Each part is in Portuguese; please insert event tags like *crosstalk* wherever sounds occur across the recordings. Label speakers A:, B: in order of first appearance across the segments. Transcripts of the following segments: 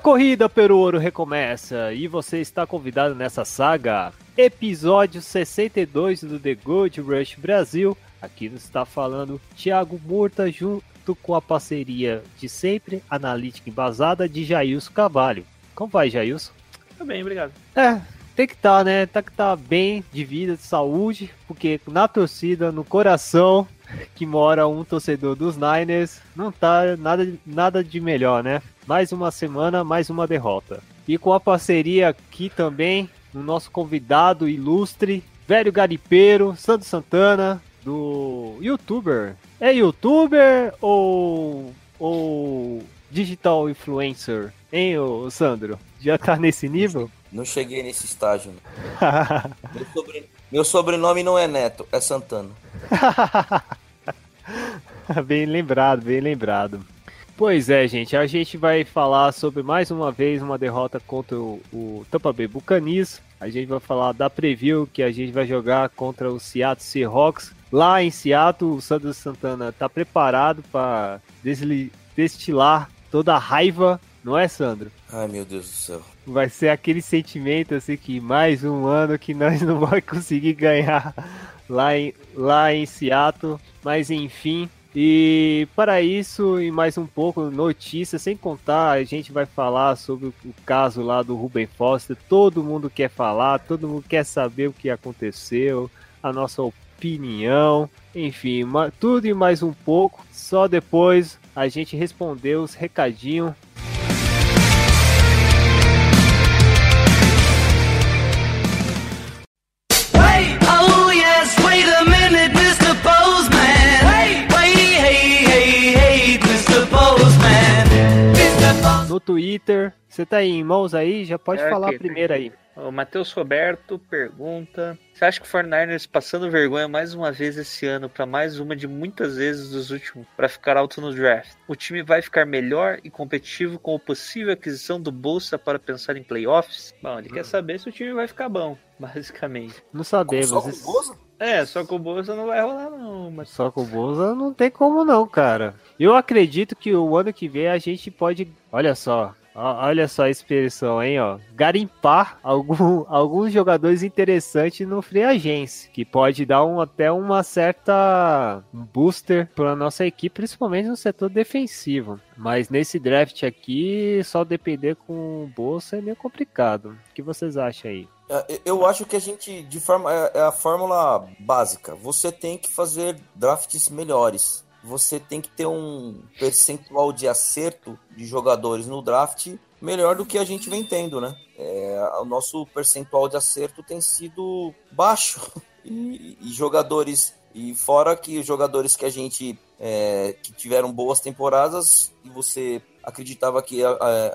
A: Corrida pelo ouro recomeça e você está convidado nessa saga, episódio 62 do The Gold Rush Brasil. Aqui nos está falando Thiago Murta junto com a parceria de sempre, analítica embasada de Jailson Cavalho. Como vai, Jailson?
B: Tá bem, obrigado.
A: É, tem que estar, né? Tem que estar bem de vida, de saúde, porque na torcida, no coração que mora um torcedor dos Niners, não tá nada, nada de melhor, né? Mais uma semana, mais uma derrota. E com a parceria aqui também, o nosso convidado ilustre, velho garipeiro, Sandro Santana, do youtuber. É youtuber ou, ou digital influencer? Hein, ô Sandro? Já tá nesse nível?
C: Não cheguei nesse estágio. *laughs* Meu, meu sobrenome não é Neto, é Santana. *laughs*
A: bem lembrado, bem lembrado. Pois é, gente, a gente vai falar sobre mais uma vez uma derrota contra o, o Tampa Bay Buccaneers. A gente vai falar da preview que a gente vai jogar contra o Seattle Seahawks. Lá em Seattle, o Sandro Santana tá preparado para destilar toda a raiva, não é, Sandro?
C: Ai, meu Deus do céu.
A: Vai ser aquele sentimento assim que mais um ano que nós *laughs* não vamos conseguir ganhar lá em, lá em Seattle. Mas enfim. E para isso e mais um pouco notícias, sem contar, a gente vai falar sobre o caso lá do Ruben Foster. Todo mundo quer falar, todo mundo quer saber o que aconteceu, a nossa opinião, enfim, tudo e mais um pouco. Só depois a gente responder os recadinhos no Twitter. Você tá aí em mãos aí? Já pode
B: É
A: falar
B: aqui,
A: primeiro aí.
B: O Matheus Roberto pergunta: Você acha que o 49ers passando vergonha mais uma vez esse ano para mais uma de muitas vezes dos últimos para ficar alto no draft? O time vai ficar melhor e competitivo com a possível aquisição do Bolsa para pensar em playoffs? Bom, ele quer saber se o time vai ficar bom, *laughs* basicamente.
A: Não sabemos.
C: Só com
A: Isso-
C: Boza?
B: É, só que o Bolsa não vai rolar não, mas
A: Só com o Bolsa não tem como não, cara. Eu acredito que o ano que vem a gente pode. Olha só. Olha só a expressão, hein, ó. Garimpar algum, *laughs* alguns jogadores interessantes no free agency, que pode dar um, até uma certa booster para nossa equipe, principalmente no setor defensivo. Mas nesse draft aqui, só depender com o Bolsa é meio complicado. O que vocês acham aí?
C: É, Eu acho que a gente, de forma, é é a fórmula básica. Você tem que fazer drafts melhores. Você tem que ter um percentual de acerto de jogadores no draft melhor do que a gente vem tendo, né? É, o nosso percentual de acerto tem sido baixo. *laughs* E, e jogadores. E fora que os jogadores que a gente é, que tiveram boas temporadas e você acreditava que é,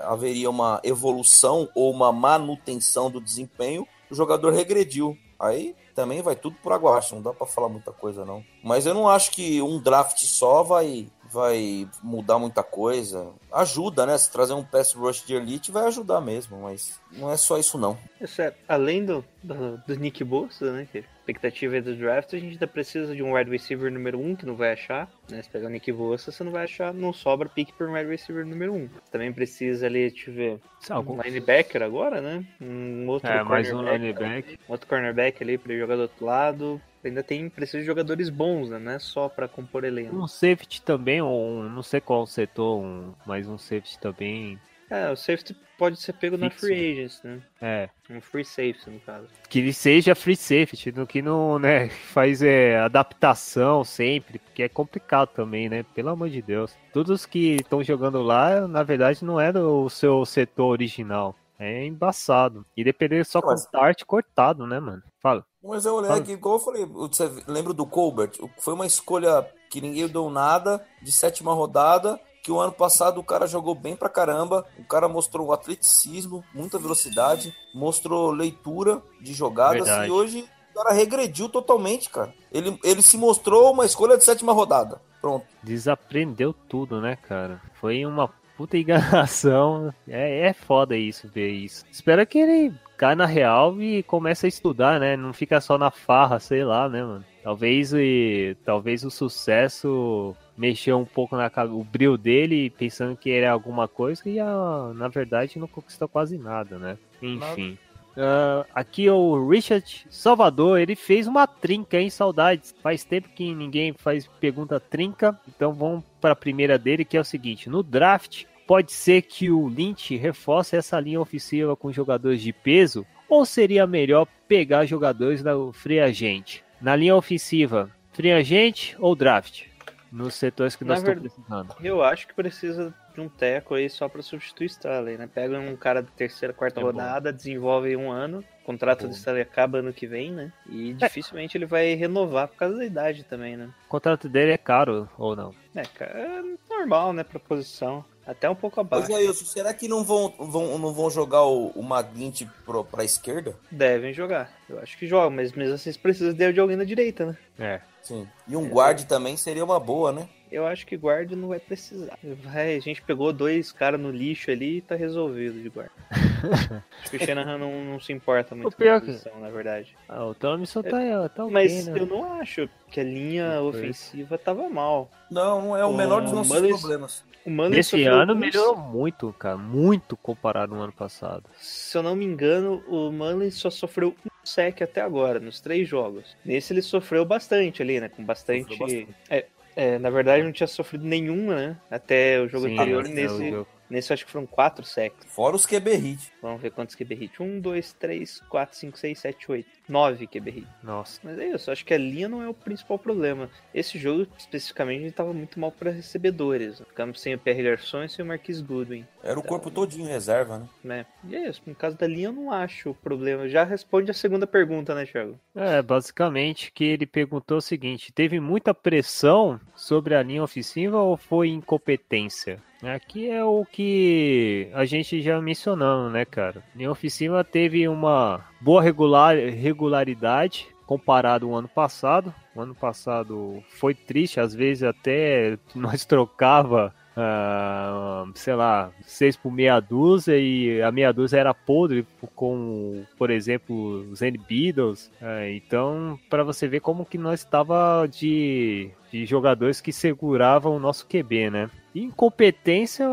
C: haveria uma evolução ou uma manutenção do desempenho, o jogador regrediu. Aí também vai tudo por água abaixo, não dá pra falar muita coisa não. Mas eu não acho que um draft só vai vai mudar muita coisa. Ajuda, né? Se trazer um pass rush de elite vai ajudar mesmo, mas não é só isso não.
B: Isso é, além do, do, do Nick Bosa, né? Que a expectativa é do draft, a gente ainda precisa de um wide receiver número 1 um, que não vai achar. Né? Se pegar o Nick Bosa, você não vai achar, não sobra pique para um wide receiver número 1. Um. Também precisa ali, deixa eu ver, um linebacker agora, né? Um outro
A: É, mais um
B: cornerback,
A: lineback.
B: outro cornerback ali para jogar do outro lado. Ainda tem precisa de jogadores bons, né? Não é só para compor elenco.
A: Um safety também, ou um, não sei qual setor, um, mas um safety também.
B: É, o safety pode ser pego na
A: Fixo.
B: free agents, né?
A: É.
B: Um free safety, no caso.
A: Que ele seja free safety, no que não, né, *laughs* faz é, adaptação sempre, porque é complicado também, né? Pelo amor de Deus. Todos que estão jogando lá, na verdade, não é do seu setor original. É embaçado. E depender só com
C: Mas-
A: start cortado, né, mano? Fala.
C: Mas eu olhei aqui, igual eu falei, você lembra do Colbert? Foi uma escolha que ninguém deu nada, de sétima rodada, que o ano passado o cara jogou bem pra caramba, o cara mostrou atleticismo, muita velocidade, mostrou leitura de jogadas
A: Verdade.
C: e hoje o cara regrediu totalmente, cara. Ele, ele se mostrou uma escolha de sétima rodada. Pronto.
A: Desaprendeu tudo, né, cara? Foi uma puta enganação. *laughs* É, é foda isso, ver isso. Espero que ele caia na real e comece a estudar, né? Não fica só na farra, sei lá, né, mano? Talvez, e, talvez o sucesso mexeu um pouco na o brilho dele, pensando que era alguma coisa e ah, na verdade não conquistou quase nada, né? Enfim. Ah, aqui o Richard Salvador, ele fez uma trinca, hein? Saudades. Faz tempo que ninguém faz pergunta trinca, então vamos para a primeira dele, que é o seguinte: no draft, pode ser que o Lynch reforce essa linha ofensiva com jogadores de peso, ou seria melhor pegar jogadores da free agent? Na linha ofensiva, free agent ou draft? Nos setores que
B: Na
A: nós estamos
B: verdade-
A: precisando.
B: Eu acho que precisa de um teco aí só pra substituir Stanley, né? Pega um cara da terceira, quarta
A: É bom.
B: rodada, desenvolve um ano, o contrato
A: Bom.
B: do Stanley acaba ano que vem, né? E dificilmente ele vai renovar por causa da idade também, né?
A: O contrato dele é caro ou não?
B: É, cara, é normal, né, pra posição. Até um pouco abaixo.
C: Jailson, será que não vão, vão, não vão jogar o, o Maglint pro, pra esquerda?
B: Devem jogar. Eu acho que jogam, mas mesmo assim precisam de alguém na direita, né?
A: É.
C: Sim. E um guard também seria uma boa, né?
B: Eu acho que guarda não vai precisar. Vai, a gente pegou dois caras no lixo ali e tá resolvido de guarda. *laughs* acho que o Shanahan não, não se importa muito
A: O
B: com
A: pior
B: a
A: que-
B: posição, na verdade.
A: Ah, o Thompson tá, tá ok,
B: Mas
A: né?
B: eu não acho que a linha
A: Depois.
B: ofensiva tava mal.
C: Não, é o
B: O
C: menor dos nossos
B: Mullins-
C: problemas.
B: O Mullins
A: Nesse
B: sofreu
A: ano
B: um-
A: melhorou muito, cara. Muito comparado ao ano passado.
B: Se eu não me engano, o Mullins só sofreu um sec até agora, nos três jogos. Nesse ele sofreu bastante ali, né? Com bastante.
C: Bastante.
B: É, é, na verdade não tinha sofrido nenhuma, né? Até o jogo
A: Sim,
B: anterior. Nesse,
A: jogo.
B: Nesse eu acho que foram quatro secs.
C: Fora os QB hit.
B: Vamos ver quantos QB hit. 1, 2, 3, 4, 5, 6, 7, 8. 9 QB hit.
A: Nossa.
B: Mas é isso, acho que a linha não é o principal problema. Esse jogo, especificamente, ele tava muito mal para recebedores. Ficamos sem o PR Garçon e sem o Marquis Goodwin.
C: Era o
B: Então-
C: corpo todinho em reserva, né?
B: Né? E é isso, no caso da linha eu não acho o problema. Já responde a segunda pergunta, né, Thiago?
A: É, basicamente que ele perguntou o seguinte: teve muita pressão sobre a linha ofensiva ou foi incompetência? Aqui é o que a gente já mencionando, né, cara? A linha ofensiva teve uma boa regular, regularidade comparado ao ano passado. O ano passado foi triste, às vezes até *laughs* nós trocava ah, sei lá, seis por meia dúzia e a meia dúzia era podre com, por exemplo, os N Beatles. Ah, então, para você ver como que nós estava de, de jogadores que seguravam o nosso QB, né? Incompetência,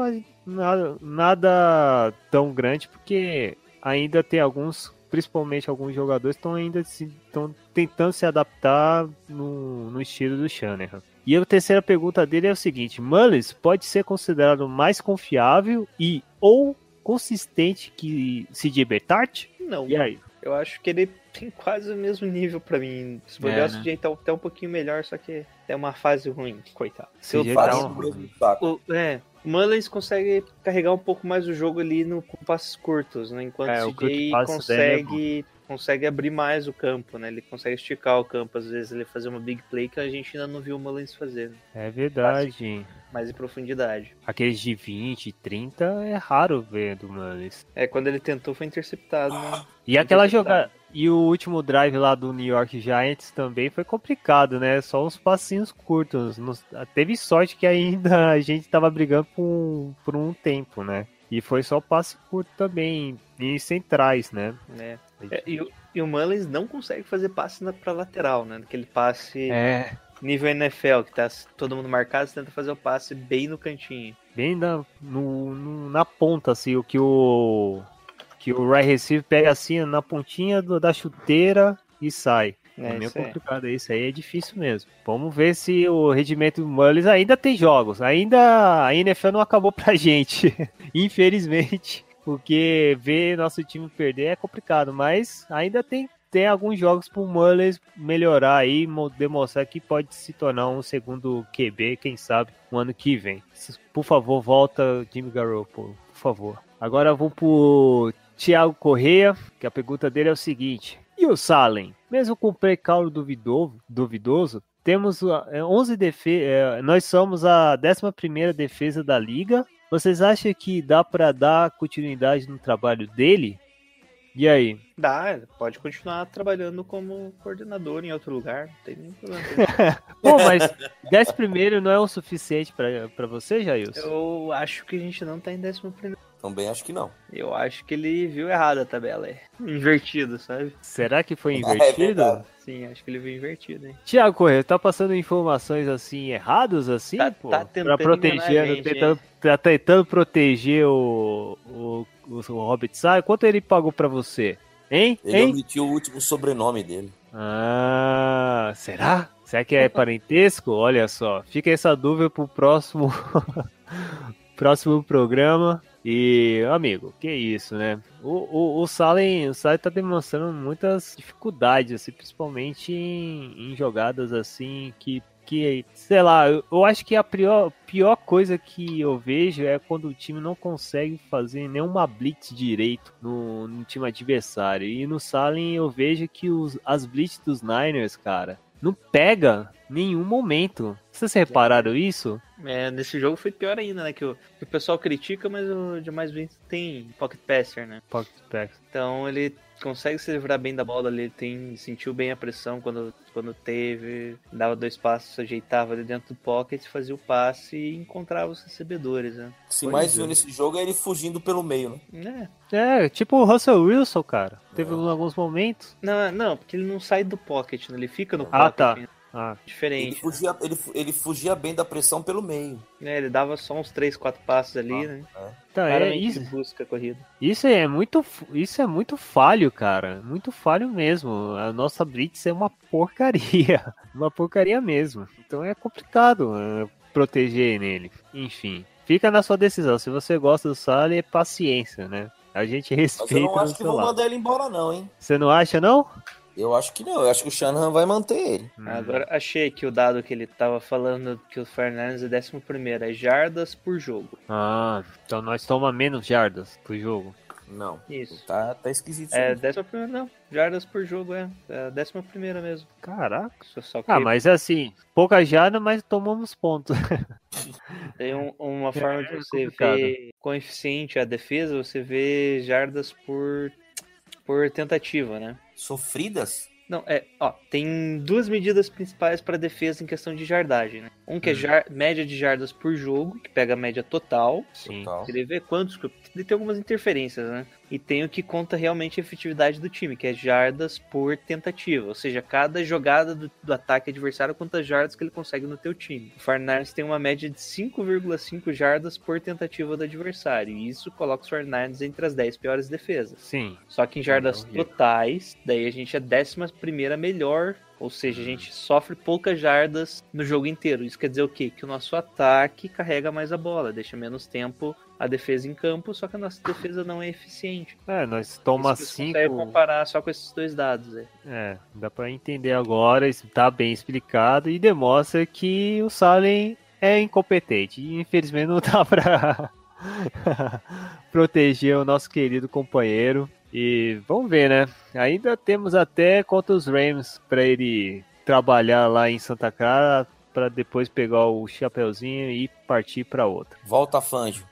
A: nada, nada tão grande, porque ainda tem alguns, principalmente alguns jogadores, estão ainda estão tentando se adaptar no, no estilo do Shanahan. E a terceira pergunta dele é o seguinte: Mullins pode ser considerado mais confiável e ou consistente que CJ Betart?
B: Não.
A: E aí?
B: Eu acho que ele tem quase o mesmo nível pra mim. Se
A: É,
B: bobear,
A: né?
B: o CJ tá até um pouquinho melhor, só que é uma fase ruim, coitado. Se eu faço-
A: um-
C: o mesmo saco.
B: o, é, o Mullins consegue carregar um pouco mais o jogo ali no, com passes curtos, né? Enquanto
A: É,
B: o CJ
A: é
B: consegue, consegue abrir mais o campo, né? Ele consegue esticar o campo, às vezes ele fazer uma big play que a gente ainda não viu o Mullins fazer, né?
A: É verdade.
B: mais em profundidade.
A: Aqueles de 20, 30 é raro ver do Mullins.
B: É, quando ele tentou foi interceptado, né?
A: E aquela jogada. E o último drive lá do New York Giants também foi complicado, né? Só uns passinhos curtos. Nos- Teve sorte que ainda *laughs* a gente tava brigando por um, por um tempo, né? E foi só passe curto também, em centrais, né?
B: É. É, e, o, e o Mullins não consegue fazer passe na, pra lateral, né? Aquele passe
A: É,
B: nível NFL, que tá todo mundo marcado, você tenta fazer o passe bem no cantinho.
A: bem na, no, no- na ponta, assim, o que o que o right receiver pega assim na pontinha do- da chuteira e sai. É,
B: É,
A: meio complicado isso aí, é difícil mesmo. Vamos ver se o rendimento do Mullins ainda tem jogos. Ainda a NFL não acabou pra *laughs* gente, infelizmente. Porque ver nosso time perder é complicado, mas ainda tem, tem alguns jogos pro Mullins melhorar aí, mo- demonstrar que pode se tornar um segundo QB, quem sabe, no ano que vem. Por favor, volta Jimmy Garoppolo, por favor. Agora vamos pro Thiago Correia, que a pergunta dele é o seguinte: e o Salem? Mesmo com o precaldo duvidoso, duvidoso, temos uh, é, 11 defesas. Nós somos a 11 defesa da liga. Vocês acham que dá para dar continuidade no trabalho dele? E aí?
B: Dá, pode continuar trabalhando como coordenador em outro lugar, não tem nenhum problema. *laughs*
A: Pô, mas 10 primeiro não é o suficiente pra você, Jailson?
B: Eu acho que a gente não tá em décimo primeiro.
C: Também acho que não.
B: Eu acho que ele viu errado a tabela, é *laughs* invertido, sabe?
A: Será que foi *laughs*
C: É
A: invertido?
C: verdade.
B: Sim, acho que ele viu invertido, hein?
A: Tiago Correia, tá passando informações assim errados assim,
B: Tá-
A: pô?
B: tá tentando
A: pra proteger,
B: gente,
A: tentando, tá tentando proteger o o, o, o Robert Sá. Quanto ele pagou pra você? Hein?
C: Ele
A: hein?
C: omitiu o último sobrenome dele.
A: Ah, será? Será que é parentesco? Olha só, fica essa dúvida pro próximo *laughs* próximo programa. E, amigo, que isso, né? O, o, o Salen, o Salen tá demonstrando muitas dificuldades, assim, principalmente em, em jogadas assim que, que, sei lá, eu, acho que a pior, pior coisa que eu vejo é quando o time não consegue fazer nenhuma blitz direito no, no time adversário. E no Salen eu vejo que os, as blitz dos Niners, cara, não pega nenhum momento. Vocês repararam isso?
B: É, nesse jogo foi pior ainda, né? Que o, que o pessoal critica, mas o Jamais Winston tem pocket passer, né?
A: Pocket pass.
B: Então ele consegue se livrar bem da bola ali, tem, sentiu bem a pressão quando, quando teve, dava dois passos, ajeitava ali dentro do pocket, fazia o passe e encontrava os recebedores, né?
C: Se
A: Pois
C: mais
A: é.
C: viu nesse jogo é ele fugindo pelo meio, né?
B: É.
A: É, tipo o Russell Wilson, cara. Teve alguns momentos.
B: Não, não, porque ele não sai do pocket, né? Ele fica no
A: Ah,
B: pocket.
A: tá.
B: né?
A: Ah,
C: Ele
B: Diferente.
C: fugia, ele, fu- ele fugia bem da pressão pelo meio.
B: né? Ele dava só uns 3, 4 passos ali, né?
A: então, é isso.
B: busca a corrida.
A: Isso é muito, isso é muito falho, cara. Muito falho mesmo. A nossa blitz é uma porcaria, *laughs* uma porcaria mesmo. Então é complicado é, proteger nele. Enfim, fica na sua decisão. Se você gosta do Sally, é paciência, né? A gente
C: Mas eu
A: respeita
C: não acho que vão
A: lado.
C: mandar ele embora, não, hein?
A: Você não acha, não?
C: Eu acho que não. Eu acho que o Shanahan vai manter ele.
A: Hum.
B: Agora achei que o dado que ele tava falando que o Fernandes é 11 primeiro, é jardas por jogo.
A: Ah, então nós toma menos jardas pro jogo.
C: Não.
B: Isso.
C: Tá, tá esquisito.
B: É, décima primeira, não. Jardas por jogo, é. É a décima primeira mesmo.
A: Caraca.
B: Só, só que
A: Ah, mas assim, pouca jarda, mas tomamos pontos. *laughs*
B: tem um- uma forma de
A: é
B: você
A: complicado.
B: ver coeficiente a defesa, você vê jardas por, por tentativa, né?
C: Sofridas?
B: Não, é, ó, tem duas medidas principais para defesa em questão de jardagem, né? Um que é
A: Hum.
B: jar- média de jardas por jogo, que pega a média total,
A: Sim.
C: Total.
B: Queria ver quantos. Tem algumas interferências, né? E tem o que conta realmente a efetividade do time, que é jardas por tentativa. Ou seja, cada jogada do, do ataque adversário, quantas jardas que ele consegue no teu time. O Farnars tem uma média de 5,5 jardas por tentativa do adversário. E isso coloca os Farnars entre as 10 piores defesas.
A: Sim.
B: Só que em jardas totais, daí a gente é a décima primeira melhor. Ou seja, a gente sofre poucas jardas no jogo inteiro. Isso quer dizer o quê? Que o nosso ataque carrega mais a bola, deixa menos tempo a defesa em campo, só que a nossa defesa não é eficiente.
A: É, nós toma
B: Isso você
A: cinco.
B: consegue comparar só com esses dois dados. É.
A: É, dá pra entender agora, isso tá bem explicado e demonstra que o Salem é incompetente. E infelizmente não *laughs* dá pra *laughs* proteger o nosso querido companheiro. E vamos ver, né? Ainda temos até contra os Rams pra ele trabalhar lá em Santa Clara pra depois pegar o chapeuzinho e partir pra outra.
C: Volta Fanjo.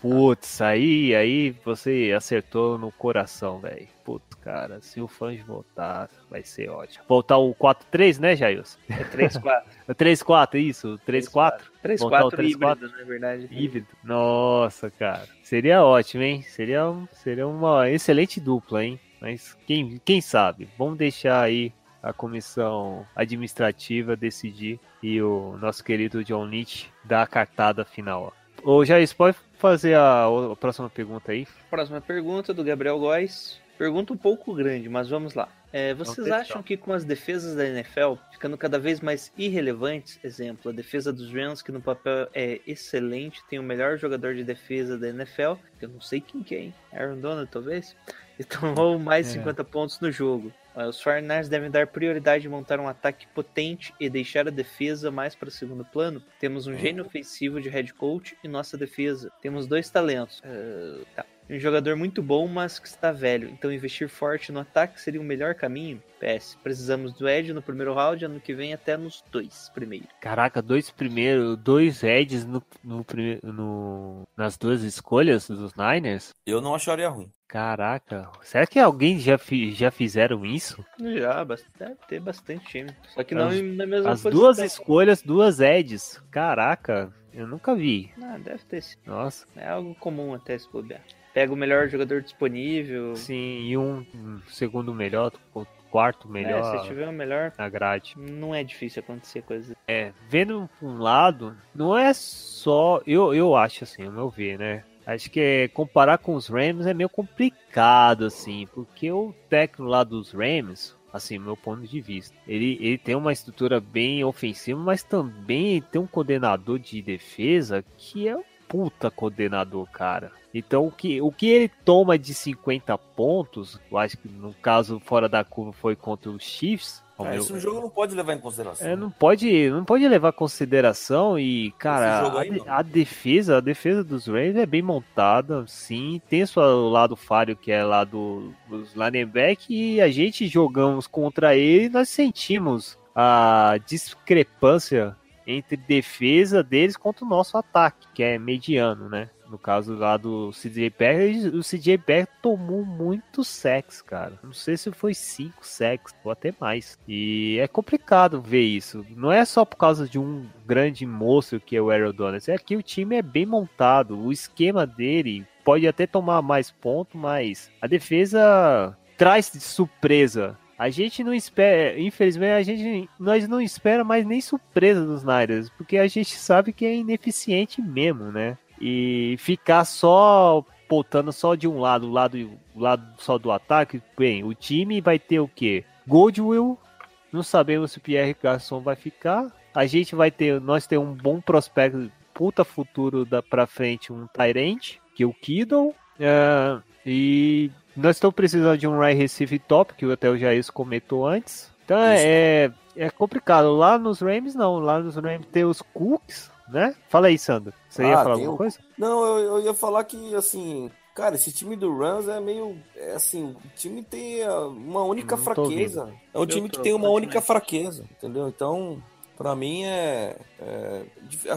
A: Putz, aí, aí você acertou no coração, velho. Putz, cara, se o Fange voltar, vai ser ótimo. Voltar o 4-3, né, Jailson?
B: É 3-4. *laughs*
A: É 3-4, isso? 3-4? Voltar o
B: 3-4
A: 3-4?
B: híbrido, na verdade.
A: Híbrido. Nossa, cara. Seria ótimo, hein? Seria, seria uma excelente dupla, hein? Mas quem, quem sabe? Vamos deixar aí a comissão administrativa decidir e o nosso querido John Lynch dar a cartada final. ó. Ô, Jair, pode fazer a, a próxima pergunta aí?
B: Próxima pergunta do Gabriel Góes. Pergunta um pouco grande, mas vamos lá. É, vocês
A: Atenção.
B: acham que com as defesas da NFL ficando cada vez mais irrelevantes, exemplo, a defesa dos Rams, que no papel é excelente, tem o melhor jogador de defesa da NFL, que eu não sei quem que é, hein? Aaron Donald, talvez? *laughs* E tomou mais de
A: É.
B: 50 pontos no jogo. Ah, Os 49ers devem dar prioridade em montar um ataque potente e deixar a defesa mais para o segundo plano. Temos um gênio ofensivo de head coach e nossa defesa. Temos dois talentos. Ah, tá. Um jogador muito bom, mas que está velho. Então investir forte no ataque seria o melhor caminho? PS. Precisamos do Ed no primeiro round, ano que vem até nos dois primeiro.
A: Caraca, dois primeiros, dois Eds no, no, no- nas duas escolhas dos Niners?
C: Eu não acharia ruim.
A: Caraca, será que alguém já, fi- já fizeram isso?
B: Já, deve ter bastante time. Só que não
A: As-
B: em- na mesma
A: As
B: posição.
A: duas escolhas, duas Eds. Caraca, eu nunca vi.
B: Ah, deve ter sim.
A: Nossa,
B: É algo comum até se bobear. Pega o melhor jogador disponível.
A: sim, e um, segundo melhor, quarto
B: É,
A: melhor
B: se tiver o melhor,
A: na grade.
B: não é difícil acontecer coisa.
A: É, vendo um lado, não é só. Eu, eu acho assim, ao meu ver, né? Acho que é, comparar com os Rams é meio complicado, assim, porque o técnico lá dos Rams, assim, meu ponto de vista, ele, ele tem uma estrutura bem ofensiva, mas também tem um coordenador de defesa que é um puta coordenador, cara. Então, o que, o que ele toma de 50 pontos, eu acho que no caso fora da curva foi contra os Chiefs. ao
C: Ah, esse jogo não pode levar em consideração.
A: é, não pode, não pode levar em consideração e, cara, a, a defesa, a defesa dos Rams é bem montada, sim, tem seu lado falho que é lá do, dos linebackers e a gente jogamos contra ele e nós sentimos a discrepância entre defesa deles contra o nosso ataque, que é mediano, né? No caso lá do CJ Beck, o CJ Beck tomou muito sex, cara. Não sei se foi 5 sex ou até mais. E é complicado ver isso. Não é só por causa de um grande monstro que é o Aaron Donald. É que o time é bem montado. O esquema dele pode até tomar mais ponto, mas a defesa traz de surpresa. A gente não espera, infelizmente, a gente nós não espera mais nem surpresa dos Niners, porque a gente sabe que é ineficiente mesmo, né? E ficar só botando só de um lado, o lado, lado só do ataque, bem, o time vai ter o quê? Goldwill, não sabemos se o Pierre Garçon vai ficar. A gente vai ter, nós temos um bom prospecto, puta futuro da pra frente, um Tyrant, que é o Kiddle. é, e nós estamos precisando de um right receiver top, que até o Jair comentou antes. Então é, é complicado. Lá nos Rams, não. Lá nos Rams tem os Cooks, né? Fala aí, Sandro. Você ia
C: Ah,
A: falar
C: tem
A: alguma
C: o-
A: coisa?
C: Não, eu, eu ia falar que, assim, cara, esse time do Rams é meio. É assim, o time tem uma única fraqueza. É um time que tem uma única fraqueza, entendeu? Então, pra mim é. é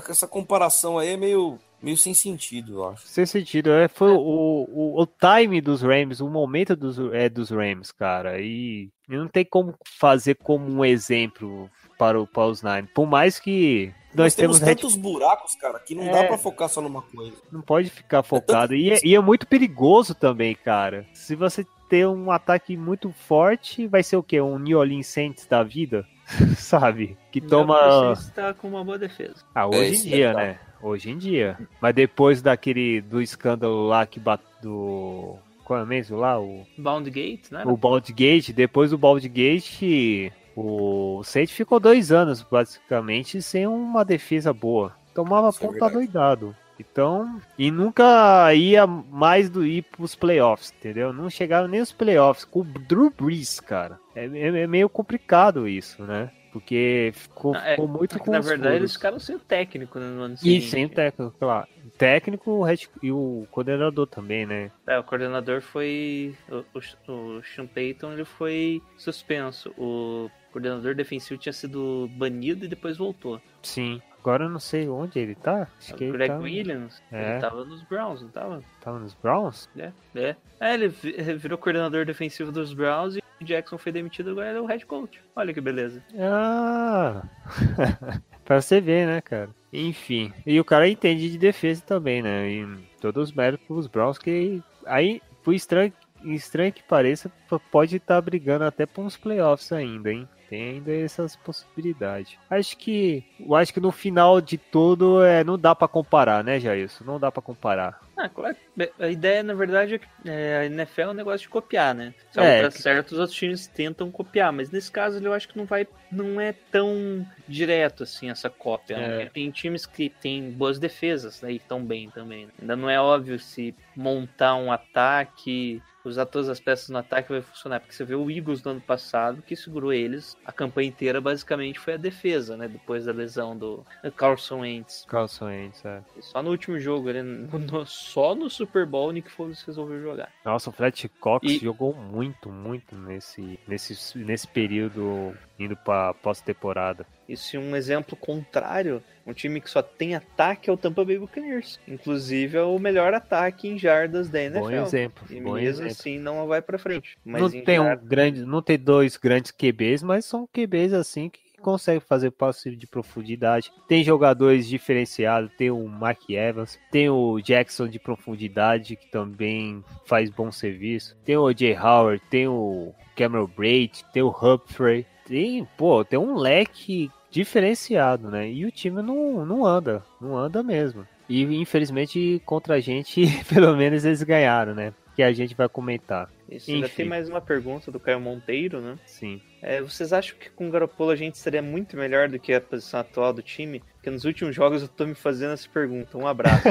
C: essa comparação aí é meio, meio sem sentido, eu acho.
A: Sem sentido. É, foi o, o, o time dos Rams, o momento dos, é dos Rams, cara. E, e não tem como fazer como um exemplo para, o, para os Nine. Por mais que nós,
C: Nós temos
A: temos red-
C: tantos buracos, cara, que não
A: É.
C: dá pra focar só numa coisa.
A: Não pode ficar focado. E, é, e é muito perigoso também, cara. Se você ter um ataque muito forte, vai ser o quê? Um Orleans Saints da vida? *laughs* Sabe? Que toma.
B: Você está com uma boa defesa.
A: Ah, hoje em
C: isso
A: dia,
C: é
A: né? Hoje em dia. Mas depois daquele. do escândalo lá que bateu. Do. Qual é mesmo lá? O,
B: Bound Gate, né?
A: o Baldgate. Depois do Baldgate, o Saints ficou dois anos, basicamente, sem uma defesa boa. Tomava
C: Isso é
A: ponta
C: verdade.
A: doidado. Então, e nunca ia mais do ir pros playoffs, entendeu? Não chegaram nem os playoffs com o Drew Brees, cara. É, é- é meio complicado isso, né? Porque ficou,
B: Ah, é,
A: ficou muito
B: É que,
A: com
B: na
A: os
B: verdade,
A: furos.
B: eles ficaram sem o técnico né, no ano
A: E
B: seguinte.
A: sem o técnico, claro. O técnico o head- e o coordenador também, né?
B: É, o coordenador foi. O, o, o Sean Payton ele foi suspenso. O coordenador defensivo tinha sido banido e depois voltou.
A: Sim. Agora eu não sei onde ele tá. Acho que
B: o
A: ele
B: Greg
A: tá,
B: Williams,
A: É.
B: ele tava nos Browns, não tava?
A: tava nos Browns?
B: É, é. É, ele vi- ele virou coordenador defensivo dos Browns e o Jackson foi demitido, agora ele é o head coach. Olha que beleza.
A: Ah! *laughs* pra você ver, né, cara? Enfim. E o cara entende de defesa também, né? E todos os méritos pros Browns que aí, por estranho, estranho que pareça, pode estar brigando até por uns playoffs ainda, hein? Tem ainda essas possibilidades. Acho que, eu acho que no final de tudo é, não dá pra comparar, né, Jailson? Não dá pra comparar.
B: Ah, claro. A ideia, na verdade, é que é, a NFL é um negócio de copiar, né? Se
A: É,
B: algo tá
A: que-
B: certo, os outros times tentam copiar, mas nesse caso eu acho que não vai, não é tão direto assim essa cópia. né?
A: É.
B: Tem times que têm boas defesas, aí estão bem também. né? Ainda não é óbvio se montar um ataque, usar todas as peças no ataque vai funcionar, porque você vê o Eagles no ano passado que segurou eles, a campanha inteira basicamente foi a defesa, né? Depois da lesão do Carlson Wentz.
A: Carlson Wentz, é.
B: Só no último jogo, ele, *laughs* no- só no Super Bowl o Nick Foles resolveu jogar.
A: Nossa, o Fletch Cox
B: E-
A: jogou muito, muito nesse, nesse, nesse período indo pra pós-temporada.
B: E se um exemplo contrário, um time que só tem ataque é o Tampa Bay Buccaneers. Inclusive é o melhor ataque em jardas da NFL.
A: Bom exemplo,
B: E
A: bom
B: mesmo
A: exemplo.
B: assim não vai pra frente. Mas
A: não
B: em
A: tem um
B: jardas-
A: grande, não tem dois grandes QBs, mas são QBs assim que conseguem fazer passe de profundidade. Tem jogadores diferenciados, tem o Mark Evans, tem o Jackson de profundidade que também faz bom serviço. Tem o Jay Howard, tem o Cameron Braid, tem o Humphrey. Tem, pô, tem um leque diferenciado, né? E o time não, não anda, não anda mesmo. E infelizmente contra a gente, *laughs* pelo menos eles ganharam, né? Que a gente vai comentar.
B: Isso, tem mais uma pergunta do Caio Monteiro, né?
A: Sim.
B: É, vocês acham que com o Garoppolo a gente seria muito melhor do que a posição atual do time? Porque nos últimos jogos eu tô me fazendo essa pergunta. Um abraço.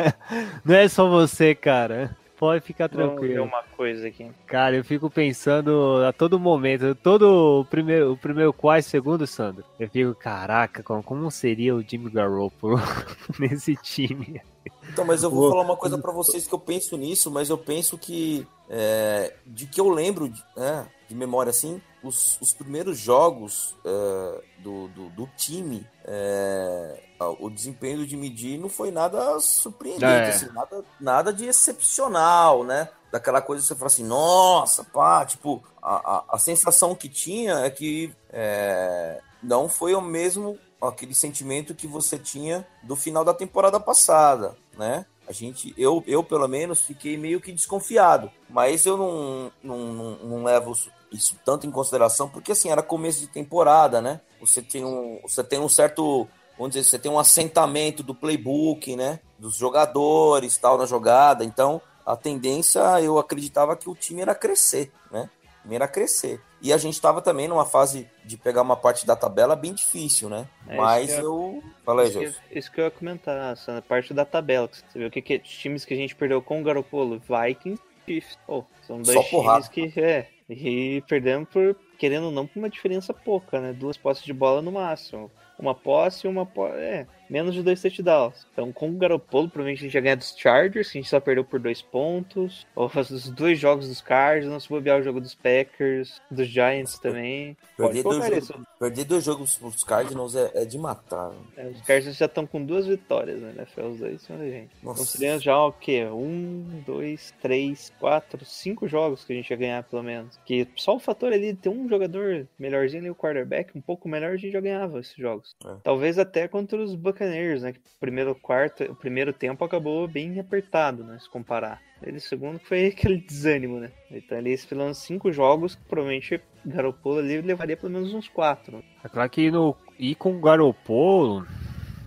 B: *laughs*
A: não é só você, cara. Pode ficar
B: Vamos ver
A: tranquilo.
B: uma coisa aqui.
A: Cara, eu fico pensando a todo momento, todo o primeiro, o primeiro quase segundo, Sandro. Eu fico, caraca, como, como seria o Jimmy Garoppolo *laughs* nesse time?
C: Então, mas eu vou falar uma coisa pra vocês que eu penso nisso, mas eu penso que é, de que eu lembro de, né, de memória assim, os, os primeiros jogos é, do, do, do time, é, o desempenho do Jimmy G não foi nada surpreendente,
A: É.
C: assim, nada, nada de excepcional, né? Daquela coisa que você fala assim, nossa, pá, tipo, a, a, a sensação que tinha é que é, não foi o mesmo aquele sentimento que você tinha do final da temporada passada, né? A gente, eu, eu pelo menos fiquei meio que desconfiado, mas eu não, não, não, não levo isso, tanto em consideração porque assim era começo de temporada, né? Você tem um, você tem um certo, vamos dizer, você tem um assentamento do playbook, né? Dos jogadores, tal na jogada, então a tendência eu acreditava que o time era crescer, né? O time era crescer. E a gente estava também numa fase de pegar uma parte da tabela bem difícil, né?
B: É,
C: Mas
B: que
C: eu. Fala aí,
B: Isso que,
C: Gelson.
B: isso que eu ia comentar, essa parte da tabela. que Você vê o que, que os times que a gente perdeu com o Garoppolo, Vikings e Chiefs. Pô, são dois
C: Só porrada.
B: times que é. E perdemos por, querendo ou não, por uma diferença pouca, né? Duas posses de bola no máximo. Uma posse e uma posse. É, menos de dois touchdowns. Então, com o Garoppolo, provavelmente a gente ia ganhar dos Chargers, que a gente só perdeu por dois pontos. Ou os dois jogos dos Cardinals, se bobear o jogo dos Packers, dos Giants também. Pode
C: Perder dois,
B: isso.
C: perder dois jogos pros Cardinals é, é de matar. né?
B: É, os Cardinals já estão com duas vitórias, né? NFL, os dois cima da gente. Então
C: Nossa.
B: seriam já o quê? Um, dois, três, quatro, cinco jogos que a gente ia ganhar, pelo menos. Que só o fator ali de ter um jogador melhorzinho ali, o quarterback, um pouco melhor, a gente já ganhava esses jogos.
C: É.
B: Talvez até contra os Buccaneers, né? Que o primeiro quarto, o primeiro tempo acabou bem apertado, né? Se comparar. Ele, segundo que foi *laughs* aquele desânimo, né? Então ali, pelo menos cinco jogos, que provavelmente Garoppolo ali levaria pelo menos uns quatro.
A: É claro que no, ir com o Garopolo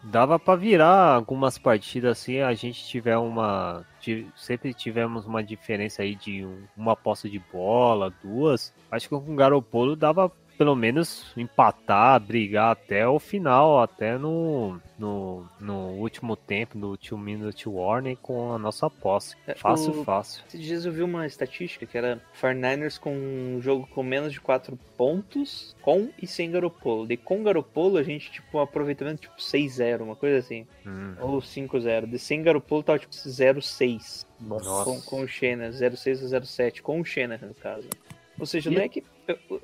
A: dava pra virar algumas partidas assim, a gente tiver uma. Sempre tivemos uma diferença aí de um- uma posse de bola, duas. Acho que com o Garopolo dava pelo menos empatar, brigar até o final, até no, no, no último tempo, no two minute warning com a nossa posse.
B: É,
A: Fácil,
B: o-
A: fácil.
B: Esses dias eu vi uma estatística que era 49ers com um jogo com menos de 4 pontos, com e sem Garopolo. De com Garopolo a gente, tipo, um aproveitamento tipo 6-0, uma coisa assim.
A: Hum.
B: Ou 5-0. De sem Garopolo tava tipo 0-6.
C: Nossa.
B: Com, com o Shanahan, 0-6 ou 0-7. Com o Shanahan, no caso. Ou seja,
A: E-
B: não é que.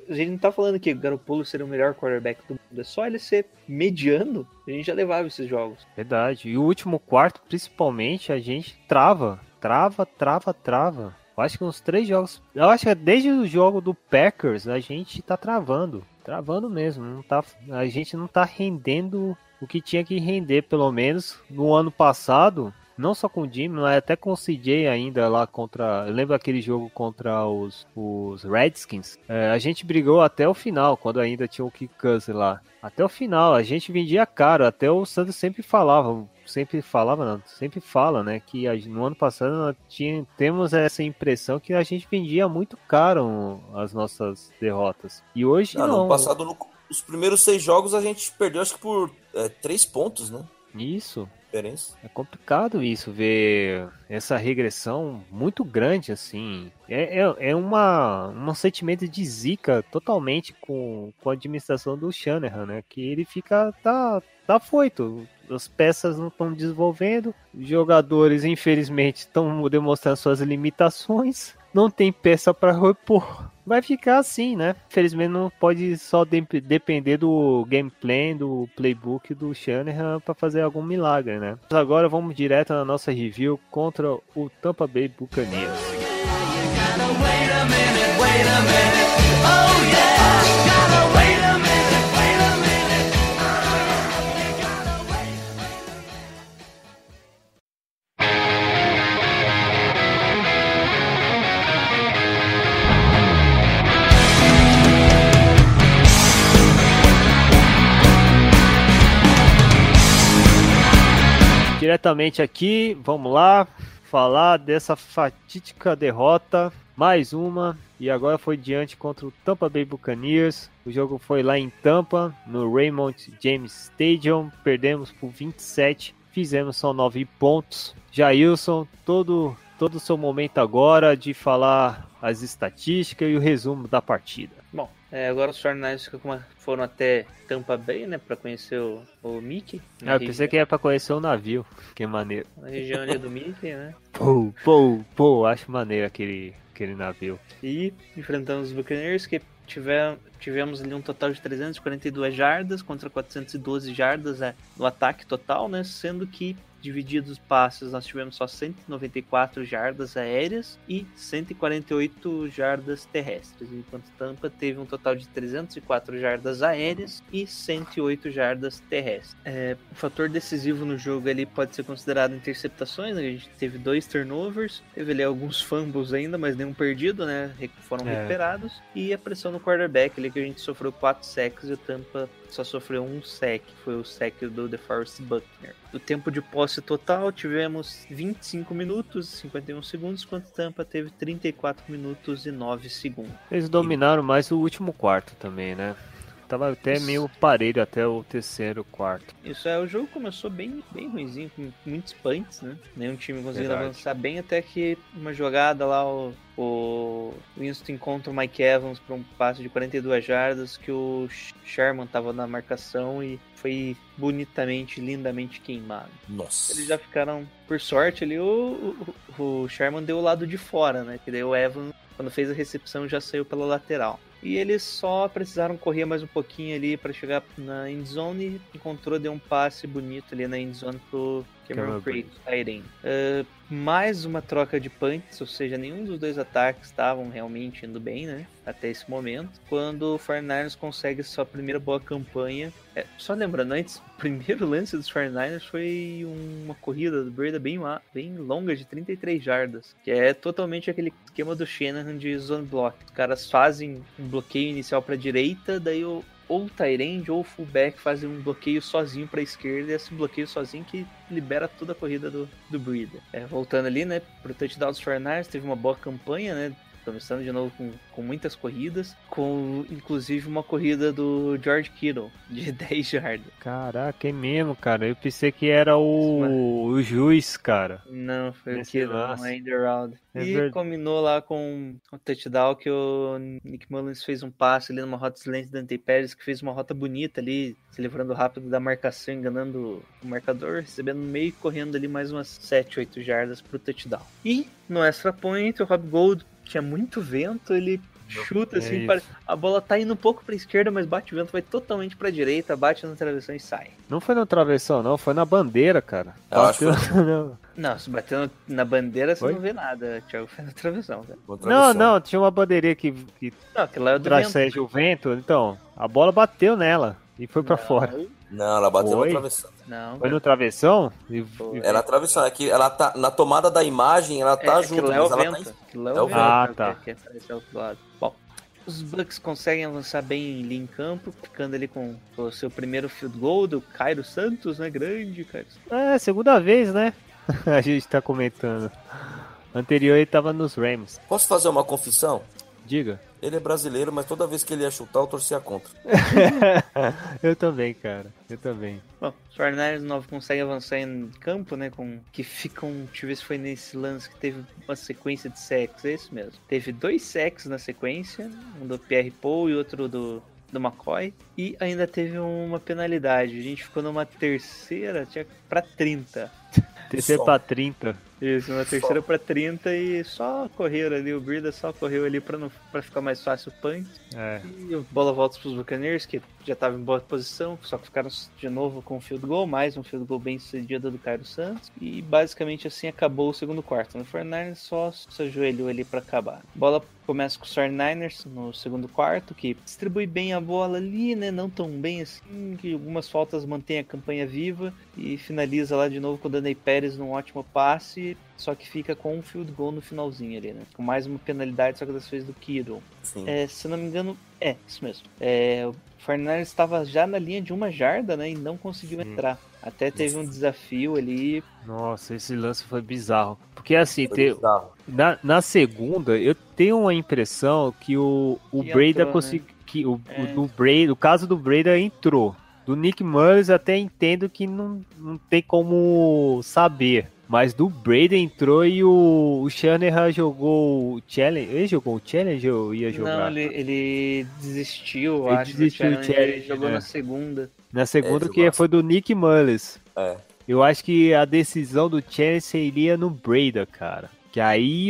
B: A gente não tá falando que Garopolo seria o melhor quarterback do mundo. É só ele ser mediano, a gente já levava esses jogos.
A: Verdade. E o último quarto, principalmente, a gente trava. Trava, trava, trava. Eu acho que uns três jogos. Eu acho que desde o jogo do Packers a gente tá travando. Travando mesmo. Não tá, a gente não tá rendendo o que tinha que render, pelo menos no ano passado. Não só com o Jimmy, mas até com o CJ ainda lá contra. Eu lembro aquele jogo contra os, os Redskins. É, a gente brigou até o final, quando ainda tinha o Kick Cousins lá. Até o final, a gente vendia caro. Até o Santos sempre falava, sempre falava, não, sempre fala, né? Que no ano passado nós tinha, temos essa impressão que a gente vendia muito caro as nossas derrotas. E hoje
C: Não,
A: não.
C: no passado, no- os primeiros seis jogos a gente perdeu, acho que por é, três pontos, né?
A: Isso.
C: Diferença.
A: É complicado isso, ver essa regressão muito grande, assim. É, é, é uma, um sentimento de zica totalmente com, com a administração do Shanahan, né? Que ele fica. tá, tá foito. As peças não estão desenvolvendo, os jogadores, infelizmente, estão demonstrando suas limitações. Não tem peça para repor. Vai ficar assim, né? Infelizmente não pode só de- depender do gameplay, do playbook do Shanahan para fazer algum milagre, né? Mas agora vamos direto na nossa review contra o Tampa Bay Buccaneers.
D: Oh yeah.
A: Diretamente aqui, vamos lá falar dessa fatídica derrota, mais uma, e agora foi diante contra o Tampa Bay Buccaneers. O jogo foi lá em Tampa, no Raymond James Stadium, perdemos por 27, fizemos só 9 pontos. Jailson, todo todo o seu momento agora de falar as estatísticas e o resumo da partida.
B: É, agora os 49ers ficam com uma- foram até Tampa Bay, né, pra conhecer o, o Mickey.
A: Ah, eu pensei que era pra conhecer o navio, que maneiro.
B: Na região ali do Mickey, né?
A: Pô, pô, pô, acho maneiro aquele, aquele navio.
B: E enfrentamos os Buccaneers que tiver, tivemos ali um total de 342 jardas contra 412 jardas é, no ataque total, né? Sendo que divididos os passes nós tivemos só 194 jardas aéreas e 148 jardas terrestres, enquanto Tampa teve um total de 304 jardas aéreas e 108 jardas terrestres. É, o fator decisivo no jogo ali pode ser considerado interceptações, né? a gente teve dois turnovers, teve ali alguns fumbles ainda, mas nenhum perdido, né? Foram
A: É.
B: recuperados e a pressão no quarterback ali que a gente sofreu quatro sacks e o Tampa só sofreu um sack, foi o sack do DeForest Buckner. O tempo de posse total tivemos 25 minutos e 51 segundos, enquanto Tampa teve 34 minutos e 9 segundos.
A: Eles dominaram mais o último quarto também, né? Tava até
B: Isso.
A: meio parelho até o terceiro quarto.
B: Isso é, o jogo começou bem, bem ruimzinho, com muitos punts, né? Nenhum time conseguindo
A: Verdade.
B: avançar bem, até que uma jogada lá, o, o Winston encontra o Mike Evans para um passe de 42 jardas, que o Sherman tava na marcação e foi bonitamente, lindamente queimado.
C: Nossa.
B: Eles já ficaram, por sorte, ali o, o, o Sherman deu o lado de fora, né? Que daí o Evans, quando fez a recepção, já saiu pela lateral. E eles só precisaram correr mais um pouquinho ali para chegar na endzone encontrou, deu um passe bonito ali na endzone pro Cameron
A: Cameron.
B: Uh, mais uma troca de punts, ou seja, nenhum dos dois ataques estavam realmente indo bem, né? Até esse momento. Quando o 49ers consegue sua primeira boa campanha. É, só lembrando, antes, *laughs* o primeiro lance dos 49ers foi uma corrida do Breda bem, bem longa, de 33 jardas. Que é totalmente aquele esquema do Shanahan de zone block. Os caras fazem um bloqueio inicial para direita, daí o ou o Tyrande ou o fullback fazem um bloqueio sozinho para esquerda e esse bloqueio sozinho que libera toda a corrida do, do Breeder. É, voltando ali, né, pro touchdown dos 49ers, teve uma boa campanha, né, começando de novo com, com muitas corridas, com inclusive uma corrida do George Kittle de *laughs* 10 jardas.
A: Caraca, é mesmo, cara. Eu pensei que era o, o juiz, cara.
B: Não, foi o
A: Nesse
B: Kittle,
A: lance.
B: não é Round.
A: É
B: e
A: verdade.
B: combinou lá com o touchdown que o Nick Mullins fez um passe ali numa rota excelente do Dante Pérez, que fez uma rota bonita ali, se livrando rápido da marcação, enganando o marcador, recebendo no meio e correndo ali mais umas 7, 8 jardas pro touchdown. E no extra point, o Rob Gold tinha muito vento, ele chuta
A: É
B: assim, pare- a bola tá indo um pouco pra esquerda, mas bate o vento, vai totalmente pra direita, bate na travessão e sai.
A: Não foi no travessão, não. Foi na bandeira, cara.
C: Eu acho
A: Bateu- não. *laughs*
B: Não, se batendo na bandeira, você
A: Oi?
B: não vê nada, Thiago. Foi na travessão, cara.
C: Boa
A: não,
C: travessão.
A: não. Tinha uma bandeirinha que, que
B: Não, aquilo lá é do vento.
A: traz o vento. Então, a bola bateu nela e foi pra
B: Não,
A: fora.
C: Não, ela bateu
A: Foi?
C: na travessão.
B: Não,
A: Foi no travessão? E,
B: Foi.
A: e-
C: É travessão. É que ela tá na tomada da imagem, ela tá
B: é,
C: junto,
B: aquilo é
C: mas
B: o
C: ela
B: vento.
C: tá em...
B: É,
C: É
B: o vento.
A: Ah,
B: que-
A: tá.
B: Que aparece do outro lado. Bom, os Bucks conseguem avançar bem ali em campo, ficando ali com o seu primeiro field goal do Cairo Santos, né? Grande, Cairo Santos.
A: É, segunda vez, né? *laughs* a gente tá comentando. Anterior ele tava nos Rams.
C: Posso fazer uma confissão?
A: Diga.
C: Ele é brasileiro, mas toda vez que ele ia chutar, eu torcia contra. *laughs*
A: eu também, cara. Eu também.
B: Bom, os 49ers não conseguem avançar em campo, né? Com que ficam. Deixa eu ver se foi nesse lance que teve uma sequência de sacks, é isso mesmo. Teve dois sacks na sequência, um do Pierre Paul e outro do, do McCoy. E ainda teve uma penalidade. A gente ficou numa terceira, tinha pra 30.
A: Terceiro
C: Só.
A: pra 30.
B: Isso, uma terceira pra 30 e só correram ali. O Brida só correu ali pra, não, pra ficar mais fácil o punch.
A: É.
B: E a bola volta pros Buccaneers, que já tava em boa posição, só que ficaram de novo com o field goal, mais um field goal bem sucedido do Cairo Santos. E basicamente assim acabou o segundo quarto. No 49ers só se ajoelhou ali pra acabar. Bola começa com os 49ers no segundo quarto, que distribui bem a bola ali, né? Não tão bem assim, que algumas faltas mantém a campanha viva e finaliza lá de novo com o Danny Pérez num ótimo passe, só que fica com um field goal no finalzinho ali, né? Com mais uma penalidade, só que dessa vez do Kiro. É, se eu não me engano, é, isso mesmo. É, o Fernandes estava já na linha de uma jarda, né? E não conseguiu
A: Sim.
B: entrar. Até teve um desafio ali.
A: Nossa, esse lance foi bizarro. Porque assim,
C: Foi
A: te-
C: bizarro.
A: na, na segunda, eu tenho uma impressão que o, o
B: Que
A: Breda
B: entrou, né?
A: conseguiu. Que o,
B: É.
A: o, do Breda, o caso do Breda entrou. Do Nick Mullins até entendo que não, não tem como saber. Mas do Breda entrou e o, o Shanahan jogou o Challenge. Ele jogou o Challenge ou ia jogar?
B: Não, ele, ele desistiu,
A: Ele
B: acho.
A: desistiu do
B: challenge, ele
A: challenge,
B: jogou
A: é.
B: na segunda.
A: Na segunda,
C: É,
A: que
C: jogou
A: foi do Nick Mullins.
C: É.
A: Eu acho que a decisão do Challenge seria no Breda, cara. Que aí,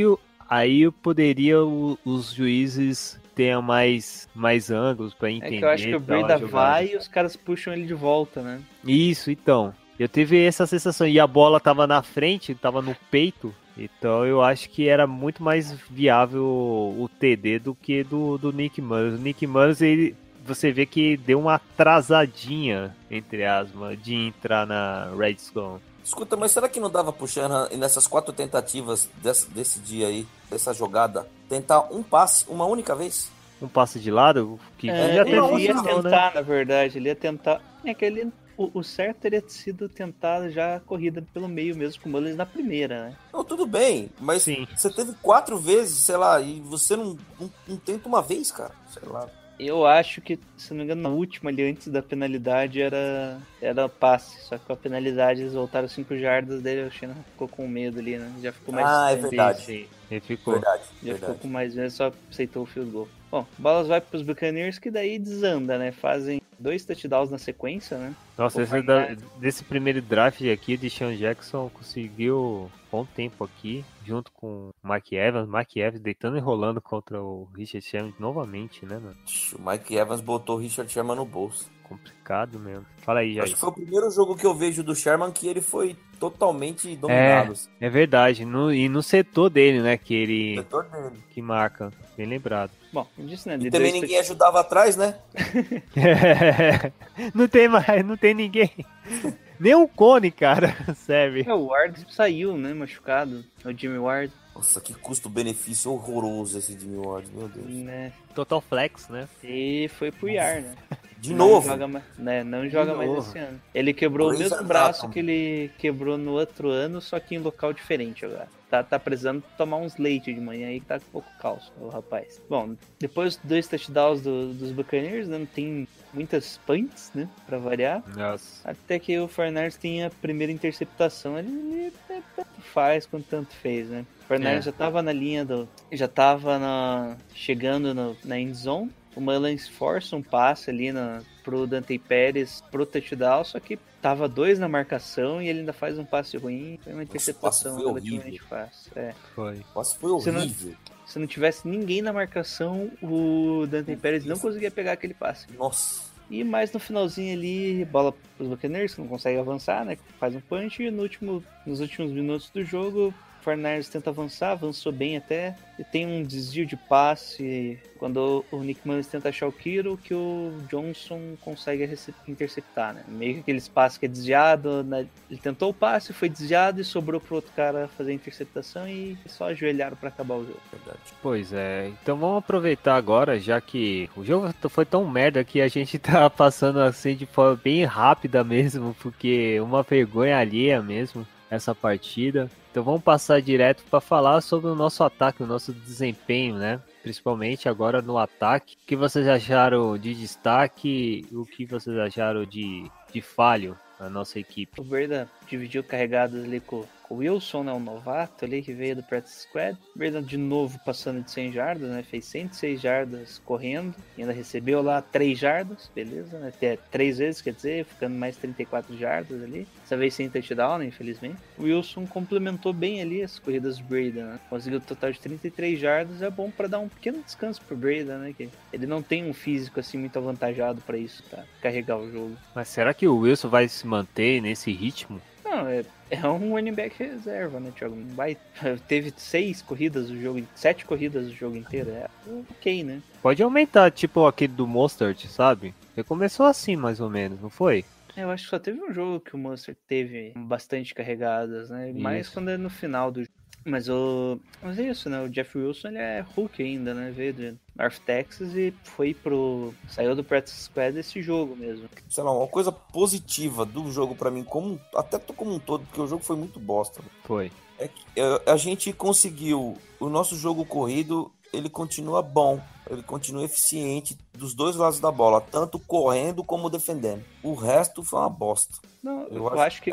A: aí poderia o- os juízes ter mais, mais ângulos pra
B: É
A: entender.
B: que eu acho que o Breda
A: jogada.
B: vai e os caras puxam ele de volta, né?
A: Isso, então. Eu tive essa sensação. E a bola tava na frente, tava no peito. Então eu acho que era muito mais viável o TD do que do, do Nick Mullins. O Nick Mullins, ele, você vê que deu uma atrasadinha, entre aspas, de entrar na Red Zone.
C: Escuta, mas será que não dava pro Shanahan, nessas quatro tentativas desse, desse dia aí, dessa jogada, tentar um passe uma única vez?
A: Um passe de lado, que
B: É,
A: já teve
B: ia
A: isso,
B: tentar,
A: né?
B: na verdade, ele ia tentar. É que ele. O, o certo teria sido tentar já a corrida pelo meio mesmo com o Mullins na primeira, né?
C: Não, tudo bem, mas
A: Sim.
C: você teve quatro vezes, sei lá, e você não, não, não tenta uma vez, cara. Sei lá.
B: Eu acho que, se não me engano, na última ali, antes da penalidade, era, era passe. Só que com a penalidade eles voltaram 5 jardas dele, o China ficou com medo ali, né? Já ficou mais.
C: Ah, é verdade.
A: Ele ficou.
C: Verdade,
B: Já ficou
C: verdade.
B: com mais medo, só aceitou o field goal. Bom, bolas vai pros Buccaneers, que daí desanda, né? Fazem dois touchdowns na sequência, né?
A: Nossa, esse da- desse primeiro draft aqui, de Sean Jackson conseguiu bom tempo aqui, junto com o Mike Evans. Mike Evans deitando e rolando contra o Richard Sherman novamente, né, mano?
C: O Mike Evans botou o Richard Sherman no bolso.
A: Complicado mesmo. Fala aí,
C: Acho
A: Jair.
C: que foi o primeiro jogo que eu vejo do Sherman que ele foi totalmente dominado. assim,
A: É verdade. No, e no setor dele, né, que
C: o
A: ele
C: setor dele.
A: que marca. Bem lembrado.
B: Bom, disse, né? De
C: E também
B: dois
C: ninguém ajudava atrás, né? *laughs*
A: não tem mais, não tem ninguém. *laughs* Nem um cone, cara, *laughs* serve.
B: É, o Ward saiu, né? Machucado. O Jimmy Ward,
C: Nossa, que custo-benefício horroroso esse Jimmy Ward, meu Deus.
B: né?
A: Total flex, né?
B: E foi pro IAR, né?
C: De
B: Não
C: novo.
B: Joga mais, né? Não joga mais
A: novo.
B: esse ano. Ele quebrou
C: Grey's
B: o mesmo
C: Anatomy.
B: braço que ele quebrou no outro ano, só que em local diferente agora. Tá, tá precisando tomar uns leite de manhã aí que tá com pouco cálcio, o rapaz. Bom, depois dos dois touchdowns do- dos Buccaneers, né? Não tem muitas punts, né? Pra variar.
A: Nossa.
B: Até que o Fernandes tem a primeira interceptação. Ele, ele tanto faz quanto tanto fez, né? O Fernandes
A: É.
B: já tava na linha do. Já tava na, chegando no- na end zone. O Mullins força um passe ali na, pro Dante Pérez pro touchdown, só que tava dois na marcação e ele ainda faz um passe ruim. Foi uma interceptação
C: foi
B: relativamente fácil. É.
A: Foi.
C: Nossa, foi
B: Você não-
C: horrível.
B: Se não tivesse ninguém na marcação, o Dante Pérez não conseguia pegar aquele passe.
C: Nossa.
B: E mais no finalzinho ali, bola pros Buccaneers, que não consegue avançar, né? Faz um punch e no último, nos últimos minutos do jogo, Fernandes tenta avançar, avançou bem até. E tem um desvio de passe quando o Nick Mullins tenta achar o Kiro, que o Johnson consegue interceptar, né? Meio que aquele passe que é desviado, né? ele tentou o passe, foi desviado e sobrou pro outro cara fazer a interceptação e só ajoelharam pra acabar o jogo.
C: Verdade.
A: Pois é, então vamos aproveitar agora, já que o jogo foi tão merda que a gente *laughs* tá passando assim de forma bem rápida mesmo, porque uma vergonha alheia mesmo essa partida. Então vamos passar direto para falar sobre o nosso ataque, o nosso desempenho, né? Principalmente agora no ataque. O que vocês acharam de destaque? O que vocês acharam de, de falho na nossa equipe?
B: O Breda dividiu carregadas ali com o Wilson, né, um novato ali que veio do Practice Squad. Breda de novo passando de 100 jardas, né, fez 106 jardas correndo, e ainda recebeu lá 3 jardas, beleza, né, até 3 vezes, quer dizer, ficando mais 34 jardas ali. Dessa vez sem touchdown, né, infelizmente. O Wilson complementou bem ali as corridas do Breda, né, conseguiu um total de 33 jardas, é bom para dar um pequeno descanso pro Breda, né, que ele não tem um físico assim muito avantajado para isso, para carregar o jogo.
A: Mas será que o Wilson vai se manter nesse ritmo?
B: Não, é, é um running back reserva, né, Thiago? Não vai, *laughs* teve seis corridas do jogo, sete corridas do jogo inteiro. É ok, né?
A: Pode aumentar, tipo aquele do Mostert, sabe? Ele começou assim, mais ou menos, não foi?
B: Eu acho que só teve um jogo que o Monster teve bastante carregadas, né? Mais
A: Isso.
B: quando é no final do jogo. Mas o. Mas é isso, né? O Jeff Wilson ele é Hulk ainda, né? Veio North Texas e foi pro. Saiu do Practice Squad esse jogo mesmo.
C: Sei lá, uma coisa positiva do jogo pra mim, como até como um todo, porque o jogo foi muito bosta.
A: Foi.
C: É que é, a gente conseguiu o nosso jogo corrido, ele continua bom, ele continua eficiente dos dois lados da bola, tanto correndo como defendendo. O resto foi uma bosta.
B: Não, eu,
C: Eu
B: acho,
C: acho-
B: que.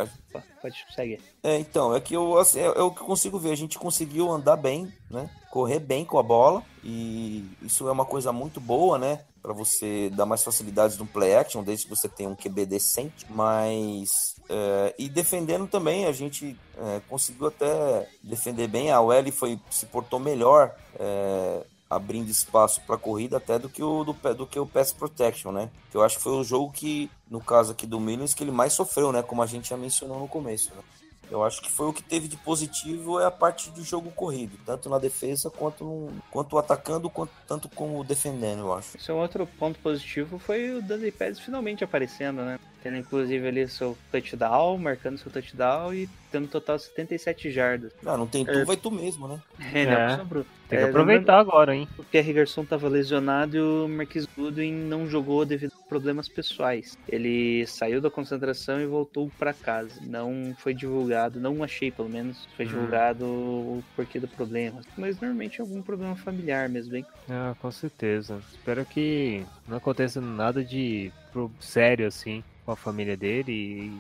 B: Pode seguir.
C: É, então, é que eu assim, é, é o que eu consigo ver, a gente conseguiu andar bem, né? Correr bem com a bola e isso é uma coisa muito boa, né? Pra você dar mais facilidades no play action, desde que você tenha um QB decente, mas é, e defendendo também, a gente é, conseguiu até defender bem. A OL foi, se portou melhor, é, abrindo espaço para corrida até do que o do, do que o pass protection, né? Que eu acho que foi o jogo que, no caso aqui do Millions, que ele mais sofreu, né? Como a gente já mencionou no começo. Né? Eu acho que foi o que teve de positivo é a parte do jogo corrido, tanto na defesa quanto quanto atacando, quanto tanto como defendendo, eu acho.
B: Um outro ponto positivo foi o Dudley Pérez finalmente aparecendo, né? Tendo inclusive ali seu touchdown, marcando seu touchdown e tendo um total de 77 jardas.
C: Ah, não tem tu,
B: É.
C: vai tu mesmo, né? *laughs*
B: É, né?
A: É.
B: Sobrou.
A: Tem que
B: É,
A: aproveitar agora, hein?
B: O Pierre Garçon estava lesionado e o Marquis Goodwin não jogou devido a problemas pessoais. Ele saiu da concentração e voltou para casa. Não foi divulgado, não achei pelo menos, foi
A: Hum.
B: divulgado o porquê do problema. Mas normalmente é algum problema familiar mesmo, hein?
A: Ah, com certeza. Espero que não aconteça nada de sério assim com a família dele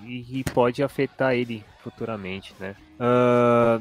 A: e, e- pode afetar ele futuramente, né? Ah,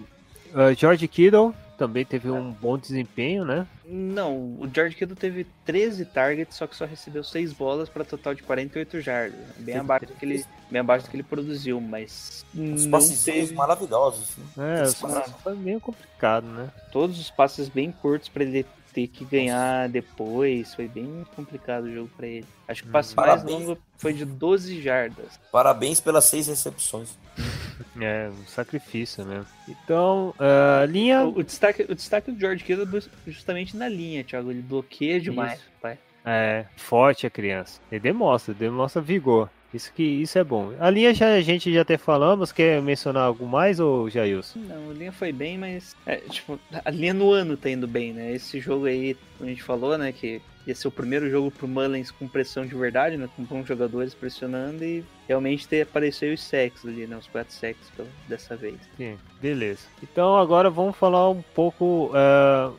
A: ah, George Kittle também teve um bom desempenho, né?
B: Não, o George Kittle teve 13 targets, só que só recebeu 6 bolas para total de 48 jardas. Bem abaixo, do que ele, bem abaixo do que ele produziu, mas
C: Os
B: não
C: passezinhos
B: teve
C: maravilhosos. Né?
A: É, só-
C: cara-
A: foi meio complicado, né?
B: todos os passes bem curtos para ele ter que ganhar depois. Foi bem complicado o jogo para ele. Acho que o passe mais longo foi de 12 jardas.
C: Parabéns pelas seis recepções. *laughs*
A: É, um sacrifício mesmo. Então, ah, linha.
B: O, o destaque, o destaque do George Kittle é justamente na linha, Thiago. Ele bloqueia demais, pai.
A: É, forte a criança. Ele demonstra, demonstra vigor. Isso que isso é bom. A linha já a gente já até falamos, quer mencionar algo mais ou Jailson?
B: Não, a linha foi bem, mas. é, tipo, a linha no ano tá indo bem, né? Esse jogo aí, como a gente falou, né? Que ia ser o primeiro jogo pro Mullins com pressão de verdade, né? Com bons jogadores pressionando e realmente ter aparecido os sacks ali, né? Os quatro pela- dessa vez.
A: Sim, beleza. Então agora vamos falar um pouco.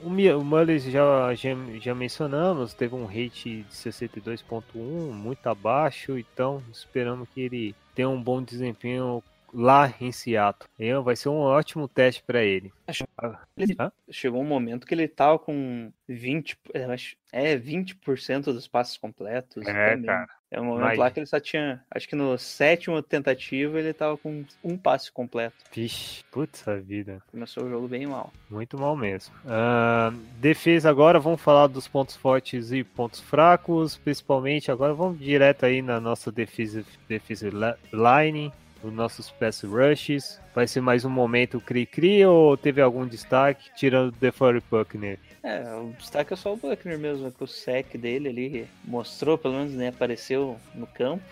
A: o Mi- o Mullins já, já, já mencionamos, teve um rate de 62.1, muito abaixo, então esperamos que ele tenha um bom desempenho lá em Seattle. Vai ser um ótimo teste para ele.
B: Ele-
A: Hã?
B: Chegou um momento que ele tava com 20, eu acho- é, 20% dos passes completos.
A: É,
B: também.
A: cara.
B: É um momento
A: Mas-
B: lá que ele só tinha, acho que no sétimo tentativa ele tava com um passe completo.
A: Vixe, putz a vida.
B: Começou o jogo bem mal.
A: Muito mal mesmo. Ah, defesa agora, vamos falar dos pontos fortes e pontos fracos, principalmente agora vamos direto aí na nossa defesa, defesa line, os nossos pass rushes. Vai ser mais um momento cri-cri ou teve algum destaque, tirando o DeForest Buckner?
B: É, o destaque é só o Buckner mesmo, que o sec dele ali mostrou, pelo menos, né, apareceu no campo.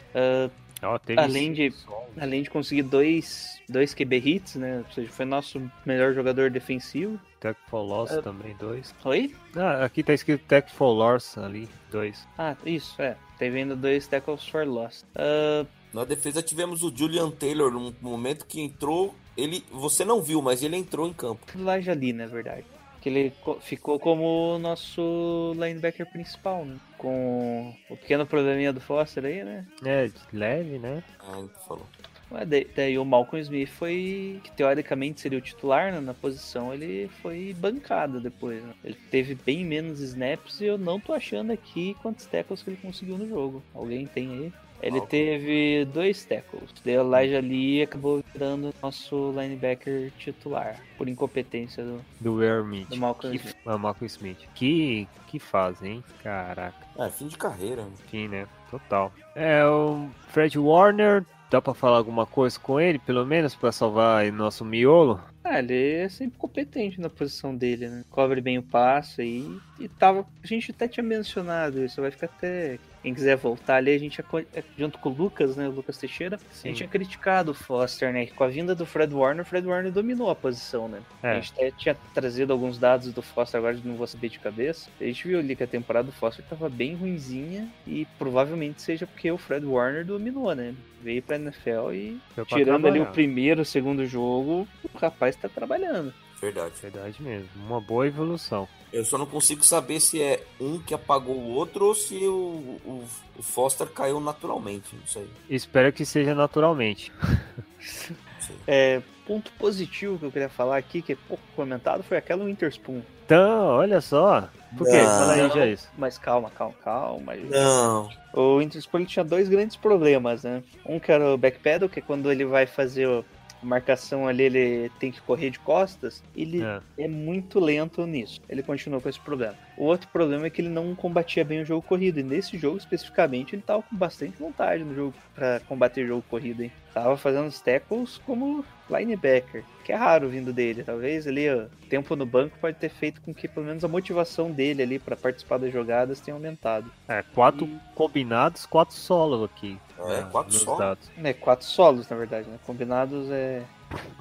A: Ó, teve
B: Além de- além de conseguir dois, dois QB hits, né, ou seja, foi nosso melhor jogador defensivo.
A: Tech for Loss
B: É.
A: também, dois.
B: Oi?
A: Ah, aqui tá escrito Tech for Loss ali, dois.
B: Ah, isso, é. Teve ainda dois tackles for loss. Ah,
C: Na defesa tivemos o Julian Taylor num momento que entrou ele, você não viu, mas ele entrou em campo.
B: Elijah ali, na verdade. Que ele co- ficou como o nosso linebacker principal, né? Com o pequeno probleminha do Foster aí, né?
A: É, de leve, né?
C: Ah, ele falou.
B: Mas daí, daí o Malcolm Smith foi, que teoricamente seria o titular né, na posição, ele foi bancado depois. né? Ele teve bem menos snaps e eu não tô achando aqui quantos tackles que ele conseguiu no jogo. Alguém tem aí? Ele teve dois tackles. Daí o Elijah Lee acabou virando nosso linebacker titular, por incompetência do,
A: Do Wermit.
B: do Malcolm
A: Que,
B: Smith.
A: ah, Malcolm Smith. Que, que fase, hein? Caraca.
C: Ah, fim de carreira.
A: Enfim, né? Total. É, o Fred Warner, dá pra falar alguma coisa com ele, pelo menos, pra salvar aí nosso miolo?
B: Ah, ele é sempre competente na posição dele, né? Cobre bem o passe aí. E tava. A gente até tinha mencionado isso, vai ficar até. Quem quiser voltar ali, a gente, aco- é, junto com o Lucas, né? O Lucas Teixeira, a
A: Sim.
B: gente tinha criticado o Foster, né? Com a vinda do Fred Warner, o Fred Warner dominou a posição, né?
A: É.
B: A gente até tinha trazido alguns dados do Foster, agora não vou saber de cabeça. A gente viu ali que a temporada do Foster tava bem ruinzinha e provavelmente seja porque o Fred Warner dominou, né? Veio pra NFL e
A: Foi
B: tirando ali o primeiro, o segundo jogo, o rapaz tá trabalhando.
C: Verdade.
A: Verdade mesmo. Uma boa evolução.
C: Eu só não consigo saber se é um que apagou o outro ou se o, o, o Foster caiu naturalmente. Não sei.
A: Espero que seja naturalmente.
B: É, ponto positivo que eu queria falar aqui, que é pouco comentado, foi aquela Winterspoon.
A: Então, olha só. Por quê?
C: Não.
A: Fala aí, já isso.
B: Mas calma, calma, calma.
C: Não.
B: O Winterspoon ele tinha dois grandes problemas, né? Um que era o backpedal, que é quando ele vai fazer o- marcação ali, ele tem que correr de costas. Ele
A: É.
B: é muito lento nisso. Ele continua com esse problema. O outro problema é que ele não combatia bem o jogo corrido. E nesse jogo especificamente, ele tava com bastante vontade no jogo para combater o jogo corrido, hein? Tava fazendo os tackles como linebacker, que é raro vindo dele. Talvez ali o tempo no banco pode ter feito com que pelo menos a motivação dele ali para participar das jogadas tenha aumentado.
A: É, quatro combinados, quatro solos aqui.
C: É,
A: né,
C: quatro solos?
A: dados.
B: É, quatro solos, na verdade, né? Combinados é,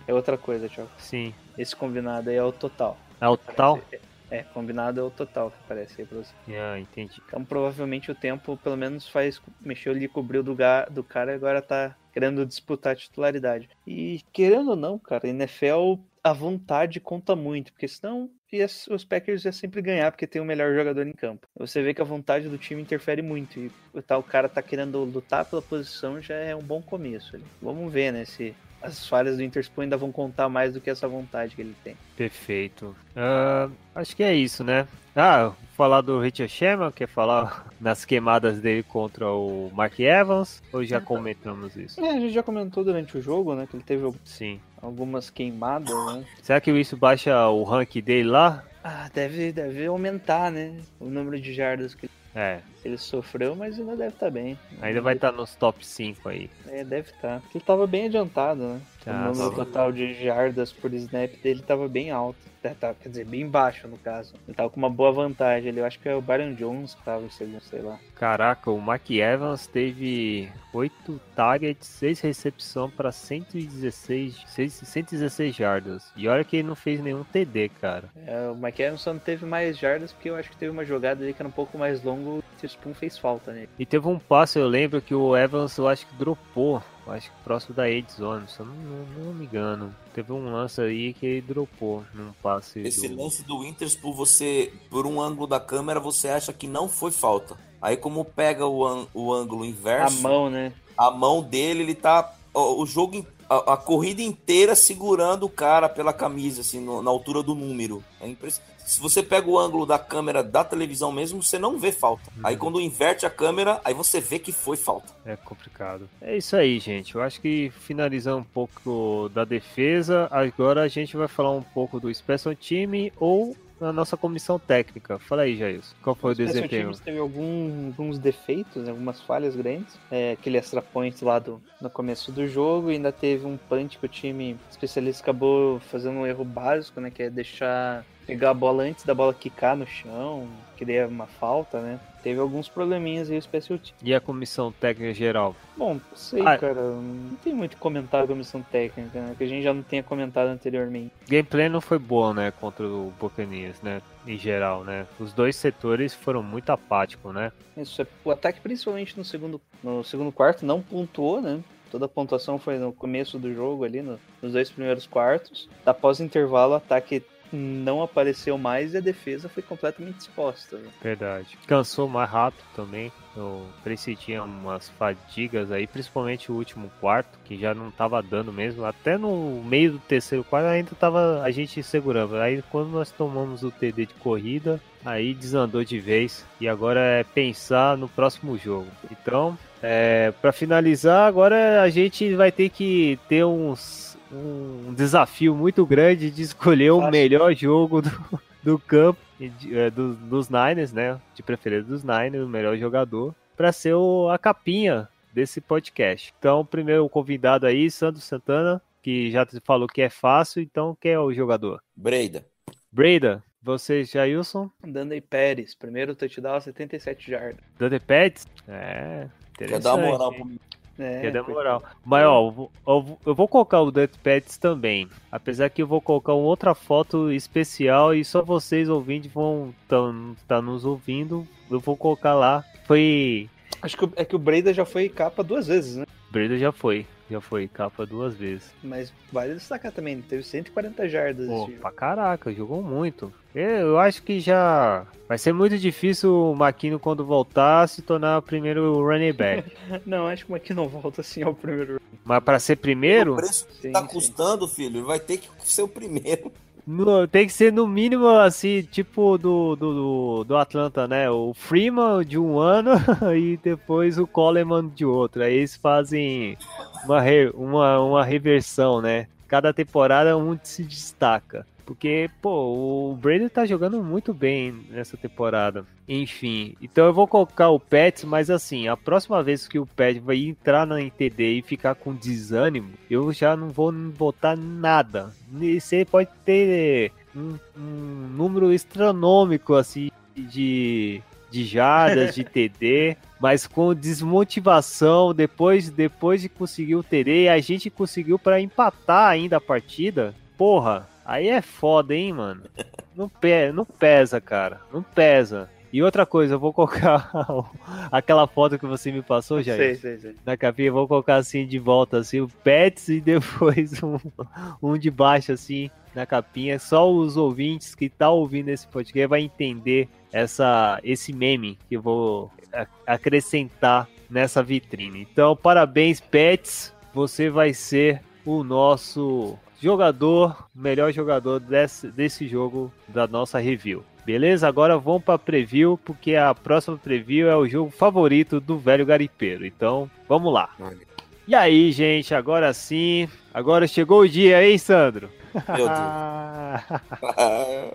B: é outra coisa, Thiago.
A: Sim.
B: Esse combinado aí é o total.
A: É o total?
B: É, combinado é o total que aparece aí pra você.
A: Ah, entendi.
B: Então provavelmente o tempo pelo menos faz. Mexeu ali, cobriu do, ga- do cara e agora tá querendo disputar a titularidade. E querendo ou não, cara, NFL a vontade conta muito, porque senão ia- os Packers iam sempre ganhar porque tem o melhor jogador em campo. Você vê que a vontade do time interfere muito. E o tal cara tá querendo lutar pela posição já é um bom começo. ali. Vamos ver, né, se as falhas do Interspoon ainda vão contar mais do que essa vontade que ele tem.
A: Perfeito. Ah, acho que é isso, né? Ah, vou falar do Richard Sherman, quer falar *laughs* nas queimadas dele contra o Mark Evans? Ou já comentamos isso?
B: É, a gente já comentou durante o jogo, né, que ele teve
A: Sim.
B: algumas queimadas, né?
A: Será que isso baixa o rank dele lá?
B: Ah, deve, deve aumentar, né? O número de jardas que
A: É,
B: ele sofreu, mas ainda deve estar bem.
A: ainda vai estar nos top 5 aí.
B: É, deve estar. Porque ele tava bem adiantado, né?
A: Tá,
B: o número total de jardas por snap dele tava bem alto. É, tá, Quer dizer, bem baixo no caso. Ele tava com uma boa vantagem ali. Eu acho que é o Byron Jones que tava em segundo, sei lá.
A: Caraca, o Mark Evans teve 8 targets, 6 recepção para 116, 6, 116 jardas. E olha que ele não fez nenhum TD, cara.
B: É, o Mike Evans só não teve mais jardas porque eu acho que teve uma jogada ali que era um pouco mais longo e o Spoon fez falta nele.
A: E teve um passe, eu lembro que o Evans, eu acho que dropou. eu Acho que próximo da Ed Zone, se eu não, não, não me engano. Teve um lance aí que ele dropou num passe.
C: Esse
A: do...
C: lance do Interspool, você, por um ângulo da câmera, você acha que não foi falta. Aí, como pega o, o ângulo
B: A
C: inverso,
B: mão, né?
C: a mão dele, ele tá. ó, O jogo, a, a corrida inteira segurando o cara pela camisa, assim, no- na altura do número. É impressionante. Se você pega o ângulo da câmera da televisão mesmo, você não vê falta. Aí quando inverte a câmera, aí você vê que foi falta.
A: É complicado. É isso aí, gente. Eu acho que finalizando um pouco da defesa, agora a gente vai falar um pouco do Special Time ou na nossa comissão técnica. Fala aí, Jair. Qual foi o
B: Special
A: desempenho?
B: Teams teve algum- alguns defeitos, né, algumas falhas grandes. É, aquele extra point lá do, no começo do jogo. E ainda teve um punch que o time especialista acabou fazendo um erro básico, né? Que é deixar pegar a bola antes da bola quicar no chão. Queria uma falta, né? Teve alguns probleminhas aí o Special Teams.
A: E a comissão técnica geral?
B: Bom, não sei,
A: Ah.
B: cara. Não tem muito comentário da comissão técnica, né? Que a gente já não tinha comentado anteriormente.
A: Gameplay não foi boa, né, contra o Buccaneers, né, em geral, né. Os dois setores foram muito apáticos, né.
B: Isso é, o ataque, principalmente no segundo, no segundo quarto, não pontuou, né? Toda a pontuação foi no começo do jogo ali, no- nos dois primeiros quartos. Após o intervalo, o ataque não apareceu mais e a defesa foi completamente exposta. né?
A: Verdade. Cansou mais rápido também. O Tracy tinha umas fadigas aí, principalmente o último quarto, que já não tava dando mesmo. Até no meio do terceiro quarto ainda tava a gente segurando. Aí quando nós tomamos o TD de corrida, aí desandou de vez. E agora é pensar no próximo jogo. Então, é, para finalizar, agora a gente vai ter que ter uns, um desafio muito grande de escolher o melhor jogo do, do campo de- é, do- dos Niners, né? De preferência dos Niners, o melhor jogador, para ser o- a capinha desse podcast. Então, primeiro o convidado aí, Sandro Santana, que já te falou que é fácil, então quem é o jogador?
C: Breda.
A: Breda, você, Jailson,
B: Danday Pérez, primeiro touchdown, 77 jardas.
A: Dante Pets? É,
C: Quer
A: interessante.
C: dar moral pro
B: É, foi-
A: moral. Mas, ó, eu vou- eu vou- eu vou colocar o Dante Pets também. Apesar que eu vou colocar uma outra foto especial e só vocês ouvintes vão estar nos ouvindo. Eu vou colocar lá. Foi.
B: Acho que é que o Breda já foi capa duas vezes, né?
A: Breda já foi. Já foi capa duas vezes.
B: Mas vale destacar também, teve 140 jardas
A: Pô,
B: esse jogo.
A: pra caraca, jogou muito. Eu, eu acho que já vai ser muito difícil o Maquino, quando voltar, se tornar o primeiro running back. *laughs*
B: Não, acho que o aqui não volta assim ao primeiro.
A: Mas pra ser
C: O
A: primeiro,
C: preço que
B: Sim,
C: tá
B: sim.
C: custando, filho, ele vai ter que ser o primeiro.
A: No- tem que ser no mínimo assim, tipo do, do, do, Atlanta, né? O Freeman de um ano *laughs* e depois o Coleman de outro. Aí eles fazem uma, uma, uma reversão, né? Cada temporada um se destaca. Porque, pô, o Brady tá jogando muito bem nessa temporada. Enfim, então eu vou colocar o Pets, mas assim, a próxima vez que o Pet vai entrar na NTD e ficar com desânimo, eu já não vou botar nada. E Você pode ter um, um número astronômico, assim, de, de jardas, de *laughs* TD, mas com desmotivação, depois, depois de conseguir o TD, a gente conseguiu para empatar ainda a partida. Porra, aí é foda, hein, mano? Não, pe não pesa, cara. Não pesa. E outra coisa, eu vou colocar *laughs* aquela foto que você me passou, Jair
B: Sei, sei, sei.
A: na capinha, vou colocar assim de volta, assim, o Pets e depois *laughs* um, um de baixo, assim, na capinha. Só os ouvintes que tá ouvindo esse podcast vai entender essa, esse meme que eu vou acrescentar nessa vitrine. Então, parabéns, Pets. Você vai ser o nosso jogador, melhor jogador desse, desse jogo da nossa review. Beleza? Agora vamos para preview, porque a próxima preview é o jogo favorito do velho garipeiro. Então, vamos lá. E aí, gente, agora sim. Agora chegou o dia, hein, Sandro?
C: Meu *laughs* Deus.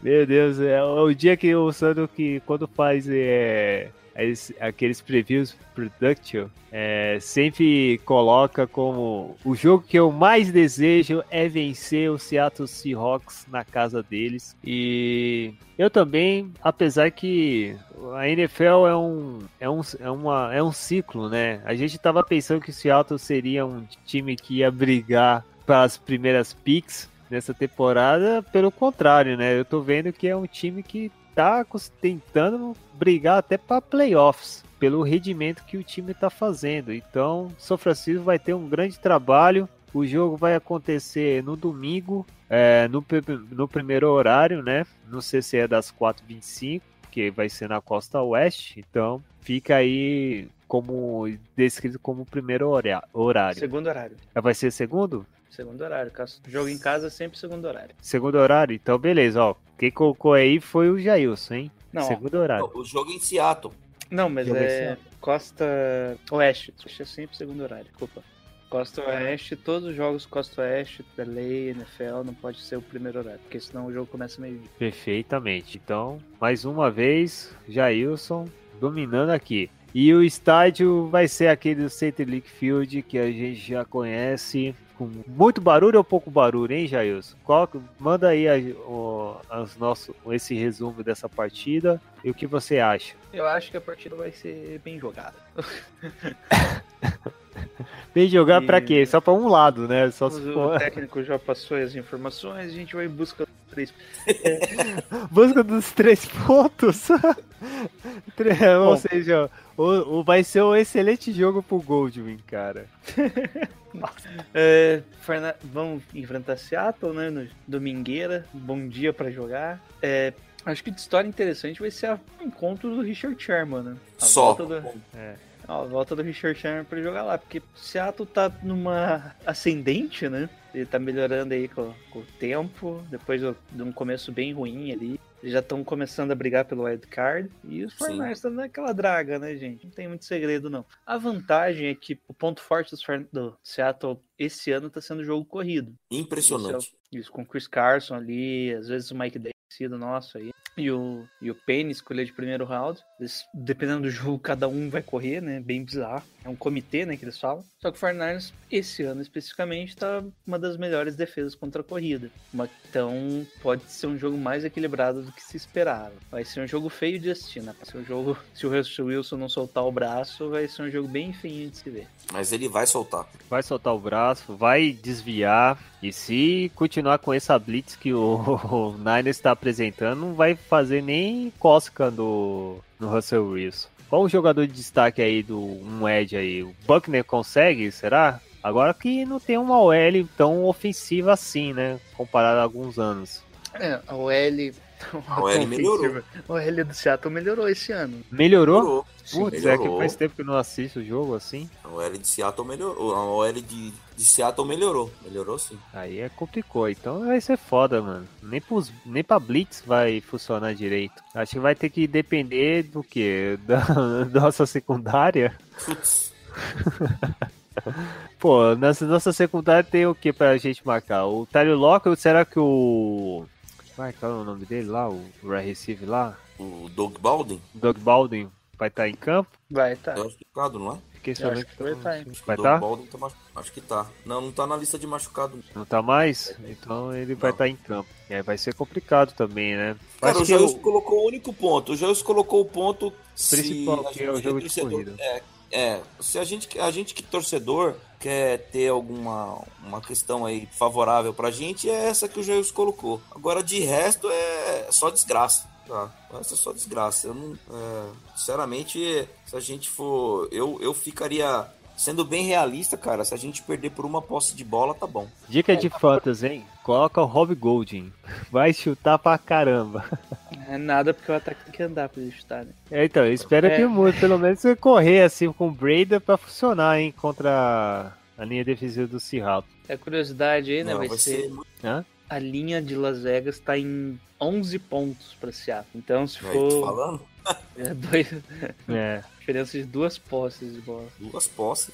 A: Meu Deus, é o dia que o Sandro que quando faz é, es- aqueles previews production, é, sempre coloca como o jogo que eu mais desejo é vencer o Seattle Seahawks na casa deles. E eu também, apesar que a NFL é um, é um, é uma, é um ciclo, né? A gente tava pensando que o Seattle seria um time que ia brigar para as primeiras picks nessa temporada, pelo contrário, né? Eu tô vendo que é um time que tá tentando brigar até para playoffs pelo rendimento que o time tá fazendo. Então, São Francisco vai ter um grande trabalho. O jogo vai acontecer no domingo, é, no, no primeiro horário, né? Não sei se é das 4h25, que vai ser na costa oeste. Então, fica aí como descrito como primeiro horário.
B: Segundo horário.
A: Vai ser segundo?
B: Segundo horário. caso- Jogo em casa sempre segundo horário.
A: Segundo horário? Então, beleza, ó. Quem colocou aí foi o Jailson, hein?
B: Não,
A: Segundo horário.
C: O jogo em Seattle.
B: não mas
A: Jogo
B: é. Costa Oeste. Oeste é sempre segundo horário, desculpa. Costa Oeste, todos os jogos Costa Oeste, da lei, NFL, não pode ser o primeiro horário, porque senão o jogo começa meio-dia.
A: Perfeitamente. Então, mais uma vez, Jailson dominando aqui. E o estádio vai ser aquele do Center League Field que a gente já conhece. Com muito barulho ou pouco barulho, hein, Jailson? Qual- manda aí a- o, as nosso, esse resumo dessa partida e o que você acha.
B: Eu acho que a partida vai ser bem jogada. *laughs*
A: Bem jogar pra
B: E-
A: quê? Só pra um lado, né? Só se
B: O
A: for...
B: técnico já passou as informações, a gente vai em busca dos três. *laughs*
A: Busca dos três pontos. *laughs* Ou
B: Bom.
A: seja, O, o- vai ser um excelente jogo pro Goldwyn, cara. *laughs*
B: É, Vamos enfrentar Seattle, né? No domingueira. Bom dia pra jogar. É, acho que de história interessante vai ser o encontro do Richard Sherman, né? A
C: Só.
B: volta do-
A: É.
B: a volta do Richard Sherman pra jogar lá, porque Seattle tá numa ascendente, né? Ele tá melhorando aí com, com o tempo, depois do- de um começo bem ruim ali. Eles já estão começando a brigar pelo wild card. E os. 49ers estão naquela draga, né, gente? Não tem muito segredo, não. A vantagem é que o ponto forte dos 49 do Seattle esse ano tá sendo o jogo corrido.
C: Impressionante.
B: Isso, com o Chris Carson ali, às vezes o Mike Davis, nosso aí. E o, e o Penny escolher de primeiro round. Eles, dependendo do jogo, cada um vai correr, né? Bem bizarro. É um comitê, né, que eles falam. Só que o 49ers, esse ano especificamente, tá uma das melhores defesas contra a corrida. Então, pode ser um jogo mais equilibrado do que se esperava. Vai ser um jogo feio de assistir, né? Vai ser um jogo, se o Russell Wilson não soltar o braço, vai ser um jogo bem feinho de se ver.
C: Mas ele vai soltar.
A: Vai soltar o braço, vai desviar. E se continuar com essa blitz que o, *laughs* o Niners está apresentando, não vai fazer nem cócega no, no Russell Wilson. Qual o jogador de destaque aí do um Edge aí? O Buckner consegue, será? Agora que não tem uma OL tão ofensiva assim, né? Comparado a alguns anos.
B: É, a OL.
C: A OL melhorou.
B: A OL do Seattle melhorou esse ano.
A: Melhorou?
C: Melhorou.
A: Putz, é que faz tempo que eu não assisto o jogo assim.
C: A OL de Seattle melhorou. A OL de, de Seattle melhorou. Melhorou sim.
A: Aí é complicou, então vai ser foda, mano. Nem, pros, nem pra Blitz vai funcionar direito. Acho que vai ter que depender do que? *laughs* Da nossa secundária?
C: Putz. *laughs*
A: Pô, nessa nossa secundária tem o que pra gente marcar? O Tyler Locker, será que o. Vai, qual é o nome dele lá? O Ray Receive lá?
C: O Doug Baldwin,
A: O Doug Baldwin vai estar em campo?
B: Vai, tá.
C: eu acho que tá, não é?
A: Fiquei sabendo
B: acho que vai
A: tá-
B: tá,
C: que
A: Vai
C: Doug
A: tá?
C: Baldwin tá machu- Acho que tá. Não, não tá na lista de machucado.
A: Não tá mais? Então ele vai
C: Não.
A: estar em campo. E aí vai ser complicado também, né?
C: Cara,
A: Acho
C: o
A: que eu-
C: colocou o único ponto. O Jailson colocou o ponto
A: Principal,
C: se
A: que é o jogo de corrida.
C: É, é, se a gente, a gente que torcedor quer ter alguma uma questão aí favorável pra gente, é essa que o Jailson colocou. Agora, de resto, é só desgraça. Tá, essa é só desgraça. Eu não, é, sinceramente, se a gente for. Eu, eu ficaria. Sendo bem realista, cara, se a gente perder por uma posse de bola, tá bom.
A: Dica de fantasy, hein? Coloca o Rob Golding. *laughs* Vai chutar pra caramba.
B: É nada porque o ataque tem que andar pra ele chutar, né?
A: É, então, eu espero
B: É.
A: que mude. Pelo menos você correr assim com o Breda pra funcionar, hein? Contra a linha defensiva do Seattle.
B: É curiosidade aí, né?
C: Não,
B: vai,
C: vai
B: ser.
C: ser.
A: Hã?
B: A linha de Las Vegas tá em 11 pontos pra Seattle. Então, se for.
C: falando? *laughs*
B: É dois,
A: É.
B: diferença de duas posses de bola.
C: Duas posses.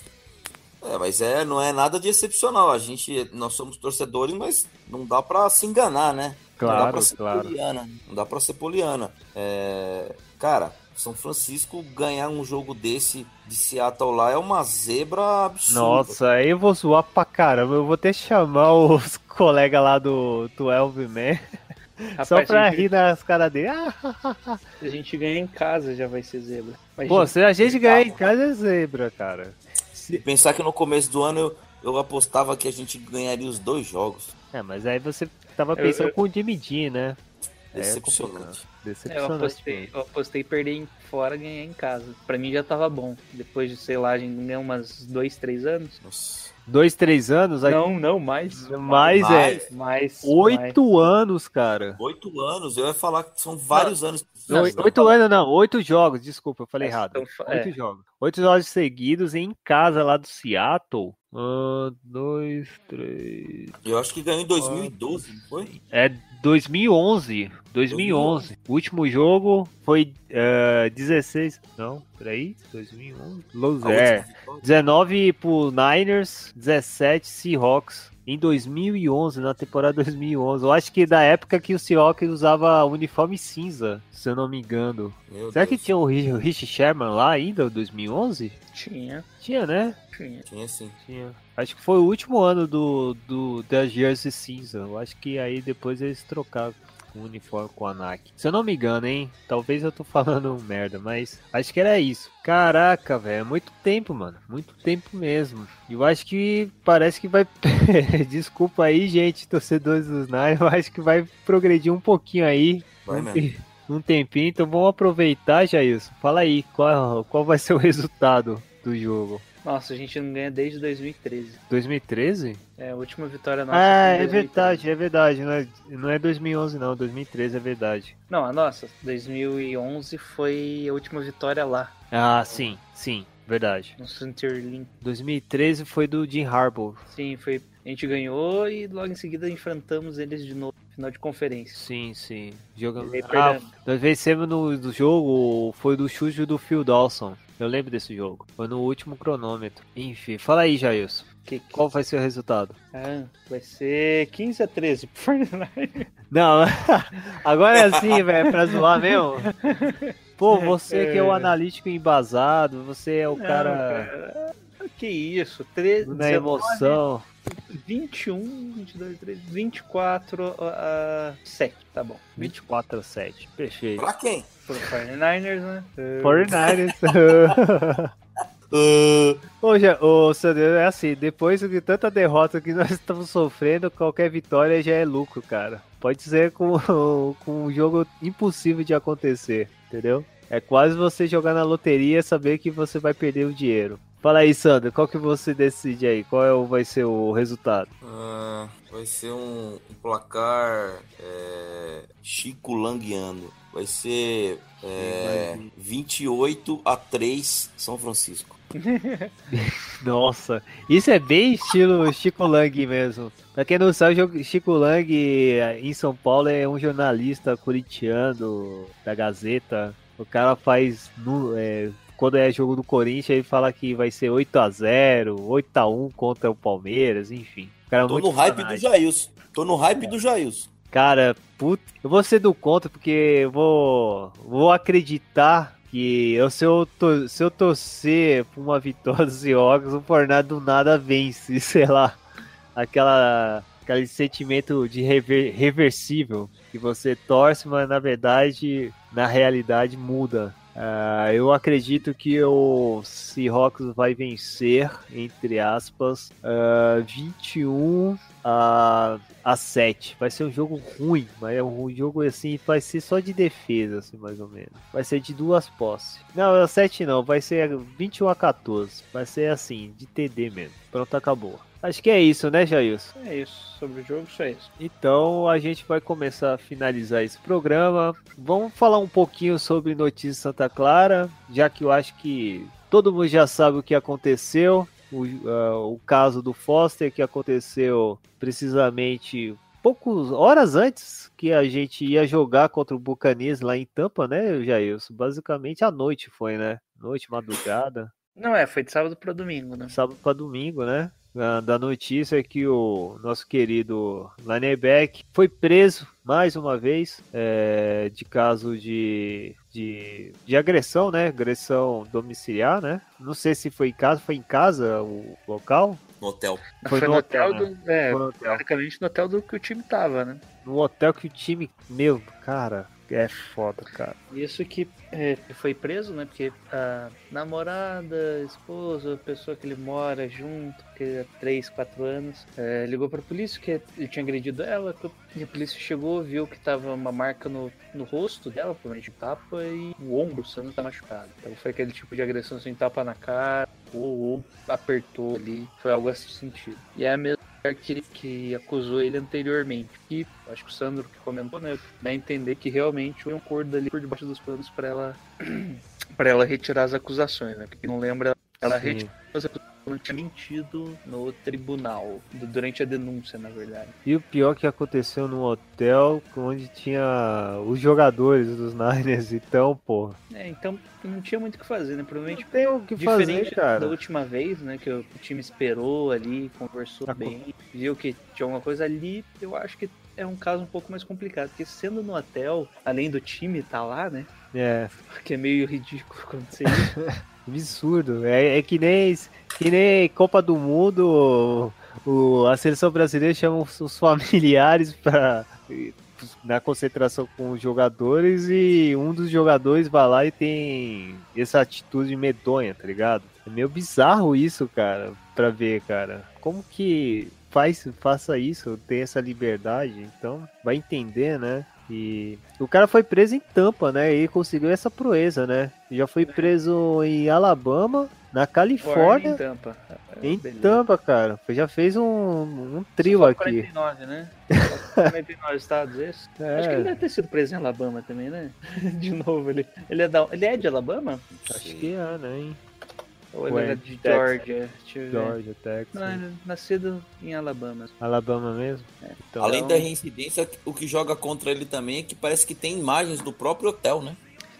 C: É, mas é, não é nada de excepcional. A gente, nós somos torcedores, mas não dá pra se enganar, né? não dá
A: Claro,
C: pra ser
A: claro.
C: poliana. Não dá pra ser poliana. É, cara, São Francisco ganhar um jogo desse de Seattle lá é uma zebra absurda.
A: Nossa, aí eu vou zoar pra caramba. Eu vou até chamar os *laughs* colegas lá do 12 Man. Só
B: Rapaz,
A: pra
B: a, gente,
A: rir nas caras dele. Ah,
B: se a gente ganhar em casa já vai ser zebra. Mas
A: pô, se a gente ganhar em casa é zebra, cara.
C: E pensar que no começo do ano eu, eu apostava que a gente ganharia os dois jogos.
A: É, mas aí você tava
B: Eu-
A: pensando
B: eu-
A: com o Jimmy G, né? É
C: Decepcionante.
A: complicado.
B: É, eu
A: Decepcionante.
B: apostei, eu apostei perder em fora ganhar em casa. Pra mim já tava bom. Depois de, sei lá, a gente ganhou umas dois, três anos.
C: Nossa.
A: Dois, três anos, aí
B: Não, não, mais.
A: mais é
C: mais.
B: Mais.
A: oito anos, cara.
C: Oito anos, eu ia falar que são vários anos.
B: Não,
A: Oi- Oito anos, não, oito jogos, desculpa, eu falei
B: Mas
A: errado.
B: então
A: Oito
B: é.
A: jogos. Oito jogos seguidos em casa lá do Seattle. Um, dois, três.
C: Eu acho que ganhou em 2012, não foi?
A: É 2011. 2011. O último jogo foi eh, 16. Não, peraí. 2011.
C: A
A: Loser.
C: última vitória.
A: 19 pro Niners, 17 Seahawks. Em 2011, na temporada 2011. Eu acho que da época que o Seahawks usava uniforme cinza, se eu não me engano.
C: Meu
A: Será que
C: Deus.
A: tinha o Rich, o Rich Sherman lá ainda, 2011?
B: Tinha,
A: Tinha, né?
B: tinha.
C: Tinha sim.
A: Tinha. Acho que foi o último ano do, do da Jersey cinza. Eu acho que aí depois eles trocaram o uniforme com a Nike. Se eu não me engano, hein? Talvez eu tô falando *laughs* merda, mas acho que era isso. Caraca, velho, é muito tempo, mano. Muito tempo mesmo. Eu acho que parece que vai. *laughs* Desculpa aí, gente, torcedores dos Niners. Eu acho que vai progredir um pouquinho aí.
C: Vai mesmo.
A: um tempinho, então vamos aproveitar, Jailson. Fala aí, qual, qual vai ser o *laughs* resultado do jogo?
B: Nossa, a gente não ganha desde 2013.
A: 2013?
B: É, a última vitória nossa.
A: Ah, é
B: 2013.
A: verdade, é verdade. Não é, não é 2011 não, 2013 é verdade.
B: Não, a nossa, 2011 foi a última vitória lá,
A: Ah, sim, sim, verdade.
B: no Centerlink.
A: 2013 foi do Jim Harbaugh.
B: Sim, foi. A gente ganhou e logo em seguida enfrentamos eles de novo, no final de conferência.
A: Sim, sim. Jogamos. Ah, nós vencemos no do jogo, foi do chute do Phil Dawson. Eu lembro desse jogo. Foi no último cronômetro. Enfim, fala aí, Jailson.
B: Que,
A: Qual vai ser o resultado?
B: ah, vai ser 15 a 13 pro Fortnite. *laughs*
A: Não, *laughs* agora é assim, velho, pra zoar mesmo. Pô, você que é o analítico embasado, você é o cara
B: Que isso, 13,
A: na emoção.
B: 21, 22, 23, 24 a 7, tá bom.
A: 24 a 7. Perfeito.
C: Pra quem?
B: Pro 49ers, né? Eh,
A: 49ers.
C: Ah,
A: Ô, já, ô, Sandro, é assim, depois de tanta derrota que nós estamos sofrendo, qualquer vitória já é lucro, cara. Pode ser com, *laughs* com um jogo impossível de acontecer, entendeu? É quase você jogar na loteria e saber que você vai perder o dinheiro. Fala aí, Sandro, qual que você decide aí? Qual é vai ser o resultado?
C: ah, vai ser um, um placar é, Chico Languiano. Vai ser é, 28 a 3 São Francisco. *laughs*
A: Nossa, isso é bem estilo Chico Lang mesmo. Pra quem não sabe, Chico Lang eh, em São Paulo é um jornalista corintiano da Gazeta. O cara faz. é, quando é jogo do Corinthians, ele fala que vai ser 8x0, 8x1 contra o Palmeiras, enfim. O cara é
C: Tô no hype do. Jailson. Tô no hype do Jailson.
A: Cara, puta, eu vou ser do contra porque eu vou, vou acreditar que eu, se, eu tor- se eu torcer por uma vitória dos Seahawks, o Fortnite do nada vence, *laughs* sei lá, aquela, aquele sentimento de rever- reversível que você torce, mas na verdade, na realidade muda. Ah, eu acredito que o Seahawks vai vencer, entre aspas, ah, 21 a, a 7. Vai ser um jogo ruim, mas é um jogo assim, vai ser só de defesa, assim, mais ou menos. Vai ser de duas posses. Não, a 7 não, vai ser 21 a 14. Vai ser assim, de TD mesmo. Pronto, acabou. Acho que é isso, né, Jailson?
B: É isso, sobre o jogo, só isso.
A: Então a gente vai começar a finalizar esse programa. Vamos falar um pouquinho sobre Notícias Santa Clara, já que eu acho que todo mundo já sabe o que aconteceu. O, ah, o caso do Foster que aconteceu precisamente poucos horas antes que a gente ia jogar contra o Buccaneers lá em Tampa, né, Jailson? Basicamente à noite foi, né? Noite, madrugada
B: Não, é, foi de sábado pra domingo, né?
A: sábado para domingo, né? Da notícia é que o nosso querido Lineback foi preso mais uma vez é, de caso de, de, de agressão, né? Agressão domiciliar, né? Não sei se foi em casa, foi em casa o local?
C: No hotel.
A: Foi
B: Foi
A: no
B: no
A: hotel,
B: hotel, do. É,
A: Foi no hotel.
B: basicamente no hotel do que o time tava, né?
A: No hotel que o time, meu, cara, é foda, cara.
B: Isso que é, foi preso, né? Porque a namorada, esposa, pessoa que ele mora junto, que há 3, 4 anos, é, ligou pra polícia que ele tinha agredido ela. E a polícia chegou, viu que tava uma marca no, no rosto dela, provavelmente um tapa, e o ombro, o sangue tá machucado. Então foi aquele tipo de agressão sem tapa na cara, ou, ou apertou ali, foi algo assim sentido. E é a mesma que, que acusou ele anteriormente. E acho que o Sandro que comentou, né? Dá a entender que realmente foi um acordo ali por debaixo dos panos para ela *clears throat* para ela retirar as acusações, né? Porque não lembra, ela
A: Sim.
B: retirou as acusações, não tinha mentido no tribunal, du- durante a denúncia, na verdade.
A: E o pior que aconteceu no hotel onde tinha os jogadores dos *laughs* Niners, então, pô.
B: É, então não tinha muito o que fazer, né? Provavelmente
A: Não tem o que
B: Diferente
A: fazer, cara.
B: da última vez, né, que o time esperou ali, conversou
A: Tá
B: bem, viu que tinha alguma coisa ali, eu acho que é um caso um pouco mais complicado, porque sendo no hotel, além do time estar lá, né,
A: É, *laughs*
B: que é meio ridículo acontecer isso, *laughs*
A: absurdo. É, é que, nem, que nem Copa do Mundo, o, a seleção brasileira chama os, familiares *laughs* para na concentração com os jogadores e um dos jogadores vai lá e tem essa atitude medonha, tá ligado? É meio bizarro isso, cara, pra ver, cara. Como que faz, faça isso, tem essa liberdade, então vai entender, né? E o cara foi preso em Tampa, né? E conseguiu essa proeza, né? Já foi preso em Alabama, na Califórnia,
B: em Tampa.
A: em
B: Beleza.
A: Tampa, cara. Já fez um, um trio
B: Só
A: aqui.
B: 49, né? *laughs* Só 49 estados, esse.
A: É.
B: Acho que ele deve ter sido preso em Alabama também, né? *laughs* De novo, ele, ele, é, da, ele é de Alabama?
A: Acho que é, né? Hein?
B: Ou ele era de
A: Texas.
B: Georgia?
A: Georgia, Texas.
B: Não, é nascido em Alabama.
A: Alabama mesmo? Então,
C: Além da reincidência, o que joga contra ele também é que parece que tem imagens do próprio hotel, né?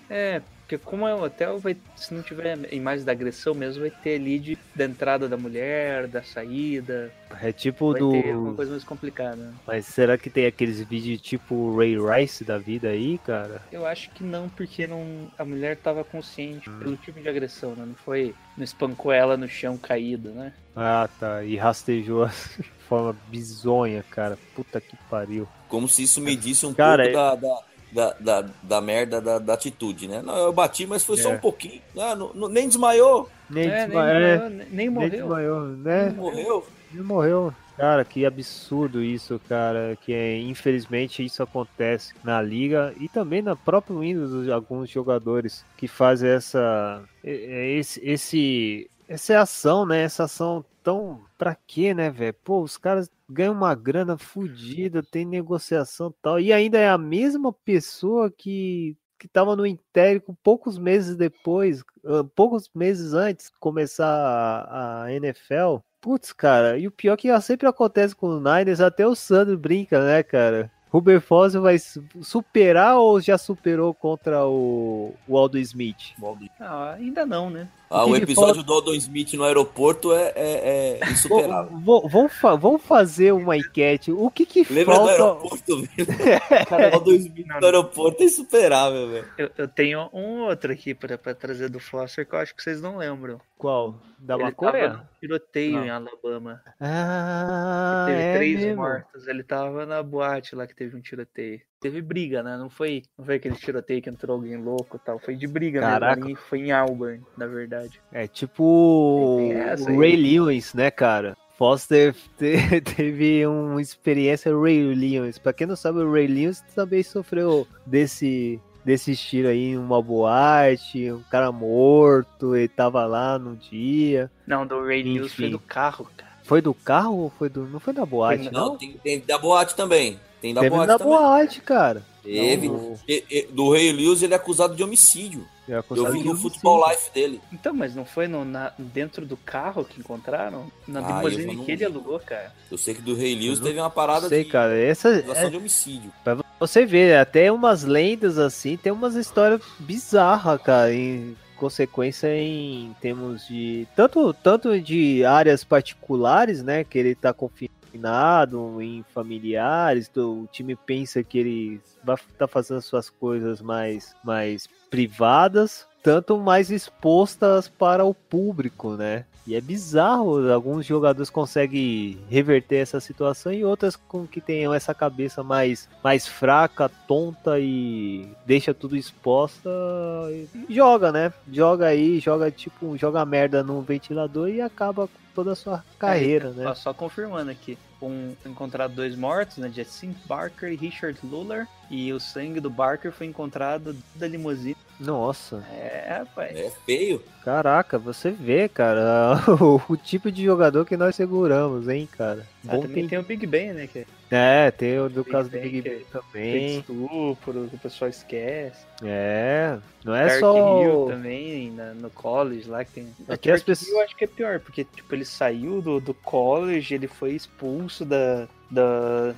B: É, porque como é um hotel, vai, se não tiver imagens da agressão mesmo, vai ter ali de, da entrada da mulher, da saída.
A: é tipo
B: Vai
A: do.
B: ter uma coisa mais complicada.
A: Mas será que tem aqueles vídeos tipo o Ray Rice da vida aí, cara?
B: Eu acho que não, porque não, a mulher tava consciente
A: Hum.
B: pelo tipo de agressão, né? Não foi. Não espancou ela no chão caído, né?
A: Ah, tá. E rastejou *laughs* de forma bizonha, cara. Puta que pariu.
C: Como se isso medisse um
A: Cara,
C: pouco da, da, da, da, da merda da, da atitude, né? Não, eu bati, mas foi só
A: É.
C: um pouquinho. Ah, não- não- nem desmaiou,
A: Nem,
B: É, nem,
A: é,
B: morreu, nem- nem
A: nem
B: morreu.
A: desmaiou, né?
C: morreu.
A: Ele morreu. Cara, que absurdo isso, cara. Que é, infelizmente isso acontece na liga e também na própria Windows, alguns jogadores que fazem essa. é- é Esse, esse, essa ação, né? Essa ação tão. Pra quê, né, velho? Pô, os caras ganham uma grana fodida, tem negociação tal. E ainda é a mesma pessoa que. Que tava no Intérico poucos meses depois, ah, poucos meses antes de começar a, a NFL, Putz, cara, e o pior é que sempre acontece com o Niners, até o Sandro brinca, né, cara? Ruben Foster vai su- superar ou já superou contra o, o Aldo Smith?
B: Não, ainda não, né?
C: Ah,
A: O
C: episódio do Aldon Smith no aeroporto é, é, é insuperável.
A: Vamos, fa- vamos fazer uma enquete. O que que
C: Lembra do
A: falta?
C: aeroporto, velho? *laughs* Cara, o Aldon Smith no aeroporto é insuperável, velho.
B: Eu, eu tenho um outro aqui pra, pra trazer do Foster que eu acho que vocês não lembram.
A: Qual? Da
B: ele
A: maconha?
B: tava no tiroteio
A: Não.
B: em Alabama.
A: Ah,
B: teve
A: é
B: três
A: mesmo.
B: mortos. Ele tava na boate lá que teve um tiroteio. Teve briga, né? Não foi, não foi aquele tiroteio que entrou alguém louco e tal. Foi de briga
A: Caraca.
B: mesmo. Ali foi em Auburn, na verdade.
A: É tipo o. Ray Lewis, né, cara? Foster *laughs* te- teve uma experiência Ray Lewis. Pra quem não sabe, o Ray Lewis também sofreu desse desse estilo aí uma boate, um cara morto, ele tava lá no dia.
B: Não, do Ray Lewis foi do carro, cara.
A: Foi do carro ou foi do. Não foi da boate, não?
C: Não, tem, tem da boate também. Tem da
A: Teve
C: boate
A: da
C: também.
A: boate, cara.
C: Teve.
A: Não,
C: E- e- do Rei Lewis, ele é acusado de homicídio.
A: é
C: Eu
A: acusado
C: vi
A: de
C: no Futebol. Life dele.
B: Então, mas não foi no, na- dentro do carro que encontraram? Na
C: Ah,
B: limusine
C: eu não
B: que ele
C: vi.
B: alugou, cara.
C: Eu sei que do Rei Lewis
A: Eu não
C: teve uma parada
A: Sei,
C: de
A: cara. Essa,
C: acusação
A: é,
C: de homicídio.
A: Você vê, até umas lendas assim, tem umas histórias bizarras, cara, em consequência em termos de tanto tanto de áreas particulares, né, que ele tá confinado em familiares, do- o time pensa que ele vai estar fazendo suas coisas mais mais privadas, tanto mais expostas para o público, né? E é bizarro, alguns jogadores conseguem reverter essa situação e outras com que tenham essa cabeça mais, mais fraca, tonta e deixa tudo exposta joga, né? Joga aí, joga tipo, joga merda no ventilador e acaba toda a sua carreira, né?
B: Ó, só confirmando aqui. Um, encontrado dois mortos, né? Jacint Barker e Richard Luller. E o sangue do Barker foi encontrado da limusine.
A: Nossa,
B: É, rapaz.
C: É feio.
A: caraca, você vê, cara, *laughs* o, o tipo de jogador que nós seguramos, hein, cara.
B: Ah,
A: Bom
B: também
A: tem...
B: tem o Big Ben, né? Que
A: É, tem o do
B: Big
A: caso do
B: Ben,
A: Big
B: que-
A: Ben
B: tem
A: também.
B: estupro, que o pessoal esquece.
A: É, não é
B: Dark
A: só.
B: Hill também, na- no college lá que tem. O
A: que as pessoas-
B: Hill eu acho que é pior, porque tipo, ele saiu do, do college, ele foi expulso da, da,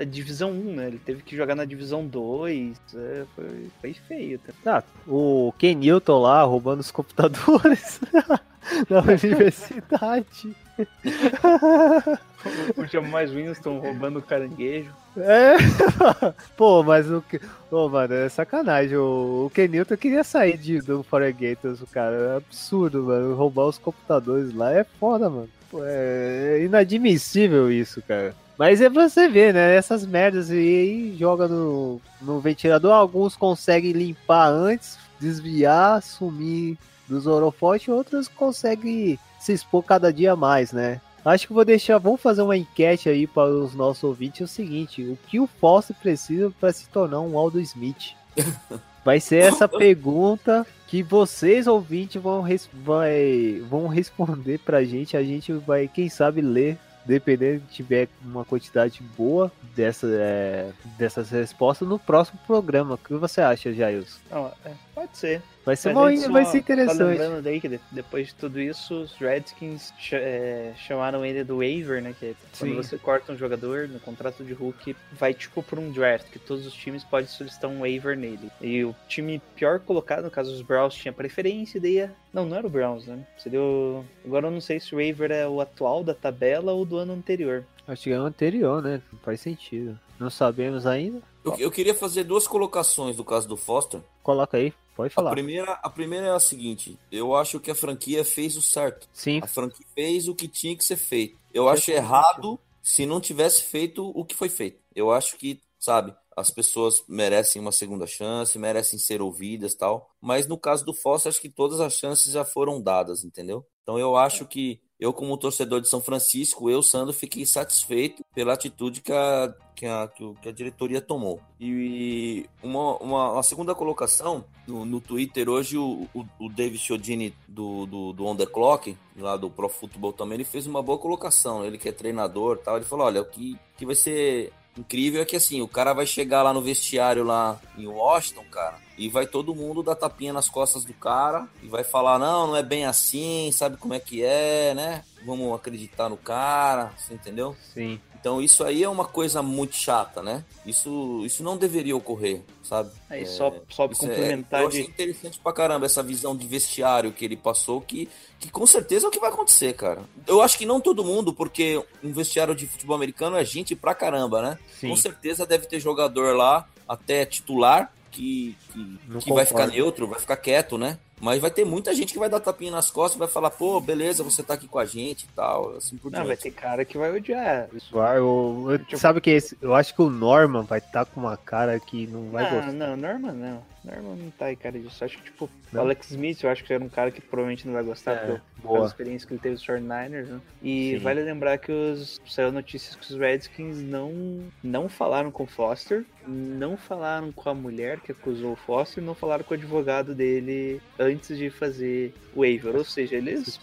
B: da divisão 1, né? Ele teve que jogar na divisão 2. é, foi, foi feio. Tá?
A: Ah, o Ken Newton lá roubando os computadores *laughs* da universidade. *laughs*
B: O Jamal Winston roubando o caranguejo.
A: É, *laughs* pô, mas o que. Ô, mano, é sacanagem. O, o Ken Newton queria sair de, do Foregators, o cara. É absurdo, mano. Roubar os computadores lá é foda, mano. Pô, é inadmissível isso, cara. Mas é pra você ver, né? Essas merdas aí joga no, no ventilador. Alguns conseguem limpar antes, desviar, sumir dos holofotes, outros conseguem se expor cada dia mais, né? Acho que vou deixar. Vamos fazer uma enquete aí para os nossos ouvintes. É o seguinte: o que o Foster precisa para se tornar um Aldo Smith? *laughs* Vai ser essa pergunta que vocês, ouvintes, vão, res- vai- vão responder pra gente. A gente vai, quem sabe, ler. Dependendo se tiver uma quantidade boa dessa, é, dessas respostas no próximo programa. O que você acha, Jailson?
B: É, pode ser.
A: Vai ser, uma,
B: antes,
A: vai ser interessante.
B: Só lembrando daí que de- depois de tudo isso, os Redskins cha- é, chamaram ele do waiver, né? Que é quando
A: Sim.
B: você corta um jogador no contrato de Hulk, vai tipo por um draft, que todos os times podem solicitar um waiver nele. E o time pior colocado, no caso os Browns, tinha preferência, e daí ia- Não, não era o Browns, né? Seria o... Agora eu não sei se o waiver é o atual da tabela ou do ano anterior.
A: Acho que é o anterior, né? Não faz sentido. Não sabemos ainda.
C: Eu, eu queria fazer duas colocações do caso do Foster.
A: Coloca aí, pode
C: A
A: falar.
C: primeira, a primeira é a seguinte: eu acho que a franquia fez o certo.
A: Sim,
C: A franquia fez o que tinha que ser feito. Eu acho errado se não tivesse feito o que foi feito. Eu acho que, sabe, as pessoas merecem uma segunda chance, merecem ser ouvidas tal. Mas no caso do Foster, acho que todas as chances já foram dadas, entendeu? Então eu acho que eu, como torcedor de São Francisco, eu, Sandro, fiquei satisfeito pela atitude que a, que a, que a diretoria tomou. E uma, uma, uma segunda colocação, no, no Twitter hoje, o, o, o David Chiodini do, do, do On The Clock, lá do Pro Football também, ele fez uma boa colocação. Ele que é treinador tal, ele falou, olha, o que, que vai ser incrível é que assim, o cara vai chegar lá no vestiário lá em Washington, cara, e vai todo mundo dar tapinha nas costas do cara e vai falar, não, não é bem assim, sabe como é que é, né? Vamos acreditar no cara, você entendeu?
A: sim.
C: Então isso aí é uma coisa muito chata, né? Isso, isso não deveria ocorrer, sabe?
B: Aí só, só pra
C: Isso é-
B: complementar
C: eu achei
B: de...
C: interessante pra caramba essa visão de vestiário que ele passou, que, que com certeza é o que vai acontecer, cara. Eu acho que não todo mundo, porque um vestiário de futebol americano é gente pra caramba, né?
A: Sim.
C: Com certeza deve ter jogador lá, até titular, que, que,
A: Não
C: que vai ficar neutro, vai ficar quieto, né? Mas vai ter muita gente que vai dar tapinha nas costas, vai falar, pô, beleza, você tá aqui com a gente e tal, assim por
B: Não, vai
C: diante.
B: ter cara que vai odiar. Isso
A: Vai, Eu, eu-
B: Tipo-
A: sabe que esse, eu acho que o Norman vai estar com uma cara que não vai
B: não,
A: gostar.
B: não, Norman não. Norman não tá aí, cara, disso. Acho que, tipo, o Alex Smith, eu acho que era um cara que provavelmente não vai gostar,
A: É,
B: pelo- pela experiência que ele teve nos 49ers, né? E
A: Sim.
B: vale lembrar que os, saiu notícias que os Redskins não, não falaram com o Foster, não falaram com a mulher que acusou o Foster, não falaram com o advogado dele antes de fazer o waiver. Ou seja, eles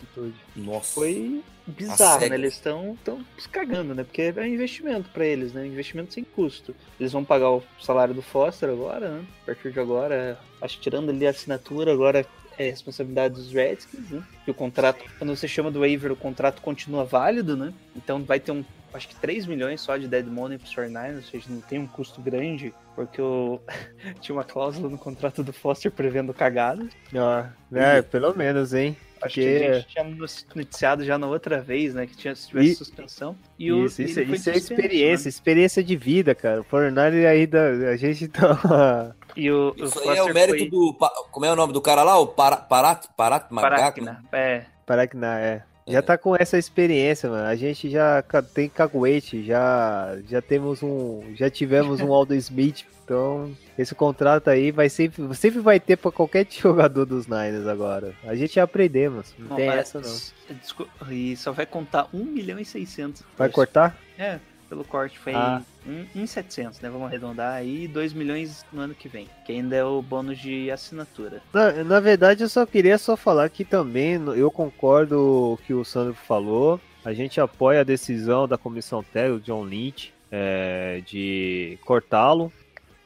C: Nossa.
B: foi bizarro, né? Eles estão tão se cagando, né? Porque é um investimento pra eles, né? Investimento sem custo. Eles vão pagar o salário do Foster agora, né? A partir de agora, acho que tirando ali a assinatura, agora é responsabilidade dos Redskins, né? E o contrato, quando você chama do waiver, o contrato continua válido, né? Então vai ter um, acho que 3 milhões só de dead money pro 49ers, ou seja, não tem um custo grande, porque o... *laughs* tinha uma cláusula no contrato do Foster prevendo cagada.
A: Ah, é, pelo menos, hein?
B: Acho que a gente tinha noticiado já na outra vez, né? Que tinha, se tivesse
A: E-
B: suspensão. E o,
A: isso, isso, isso é
B: suspenso,
A: experiência,
B: né?
A: experiência de vida, cara. O Fortnite ainda, a gente tá... *laughs*
B: E o,
C: Isso
B: o
C: aí é o mérito
B: foi
C: do. Como é o nome do cara lá? O Para- Parat? Parat né?
B: Paráquina. É,
A: Parakna, é. Já tá com essa experiência, mano. A gente já tem caguete, já, já temos um. Já tivemos um Aldo Smith. Então, esse contrato aí vai sempre, sempre vai ter pra qualquer *laughs* jogador dos Niners agora. A gente já aprendemos. Não, tem
B: mas-
A: essa, não.
B: E só vai contar 1 milhão e 600.
A: Vai cortar?
B: É, pelo corte foi
A: Ah.
B: 1,700, né? Vamos arredondar aí, 2 milhões no ano que vem. Que ainda é o bônus de assinatura.
A: Na, na verdade, eu só queria só falar que também eu concordo com o que o Sandro falou. A gente apoia a decisão da comissão técnica, John Lynch, é, de cortá-lo.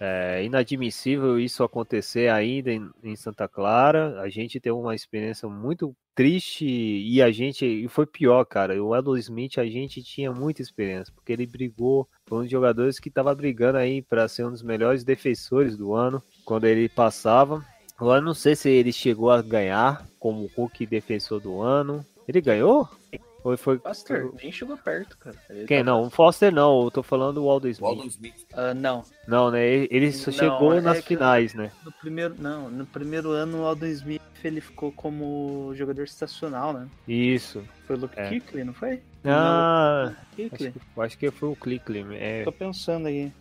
A: É inadmissível isso acontecer ainda em, em Santa Clara. A gente teve uma experiência muito triste e a gente e foi pior, cara. O Eldo Smith a gente tinha muita experiência porque ele brigou, foi um dos jogadores que estava brigando aí para ser um dos melhores defensores do ano quando ele passava. Eu não sei se ele chegou a ganhar como Hulk defensor do ano. Ele ganhou? Ou foi
B: Foster nem chegou perto, cara. Ele
A: quem
B: tá-
A: não? O Foster não, eu tô falando do Aldo Smith.
C: Walden Smith.
B: Ah, não,
A: Não, né? Ele- só
B: Não,
A: chegou
B: é
A: nas
B: que-
A: finais, né?
B: no primeiro, não, no primeiro ano o Alden Smith ele ficou como jogador estacional, né?
A: Isso.
B: Foi o Luke
A: É.
B: Kuechly, não foi?
A: Ah,
B: Kuechly.
A: acho que, eu acho que foi o Clickley. É,
B: Tô pensando aí.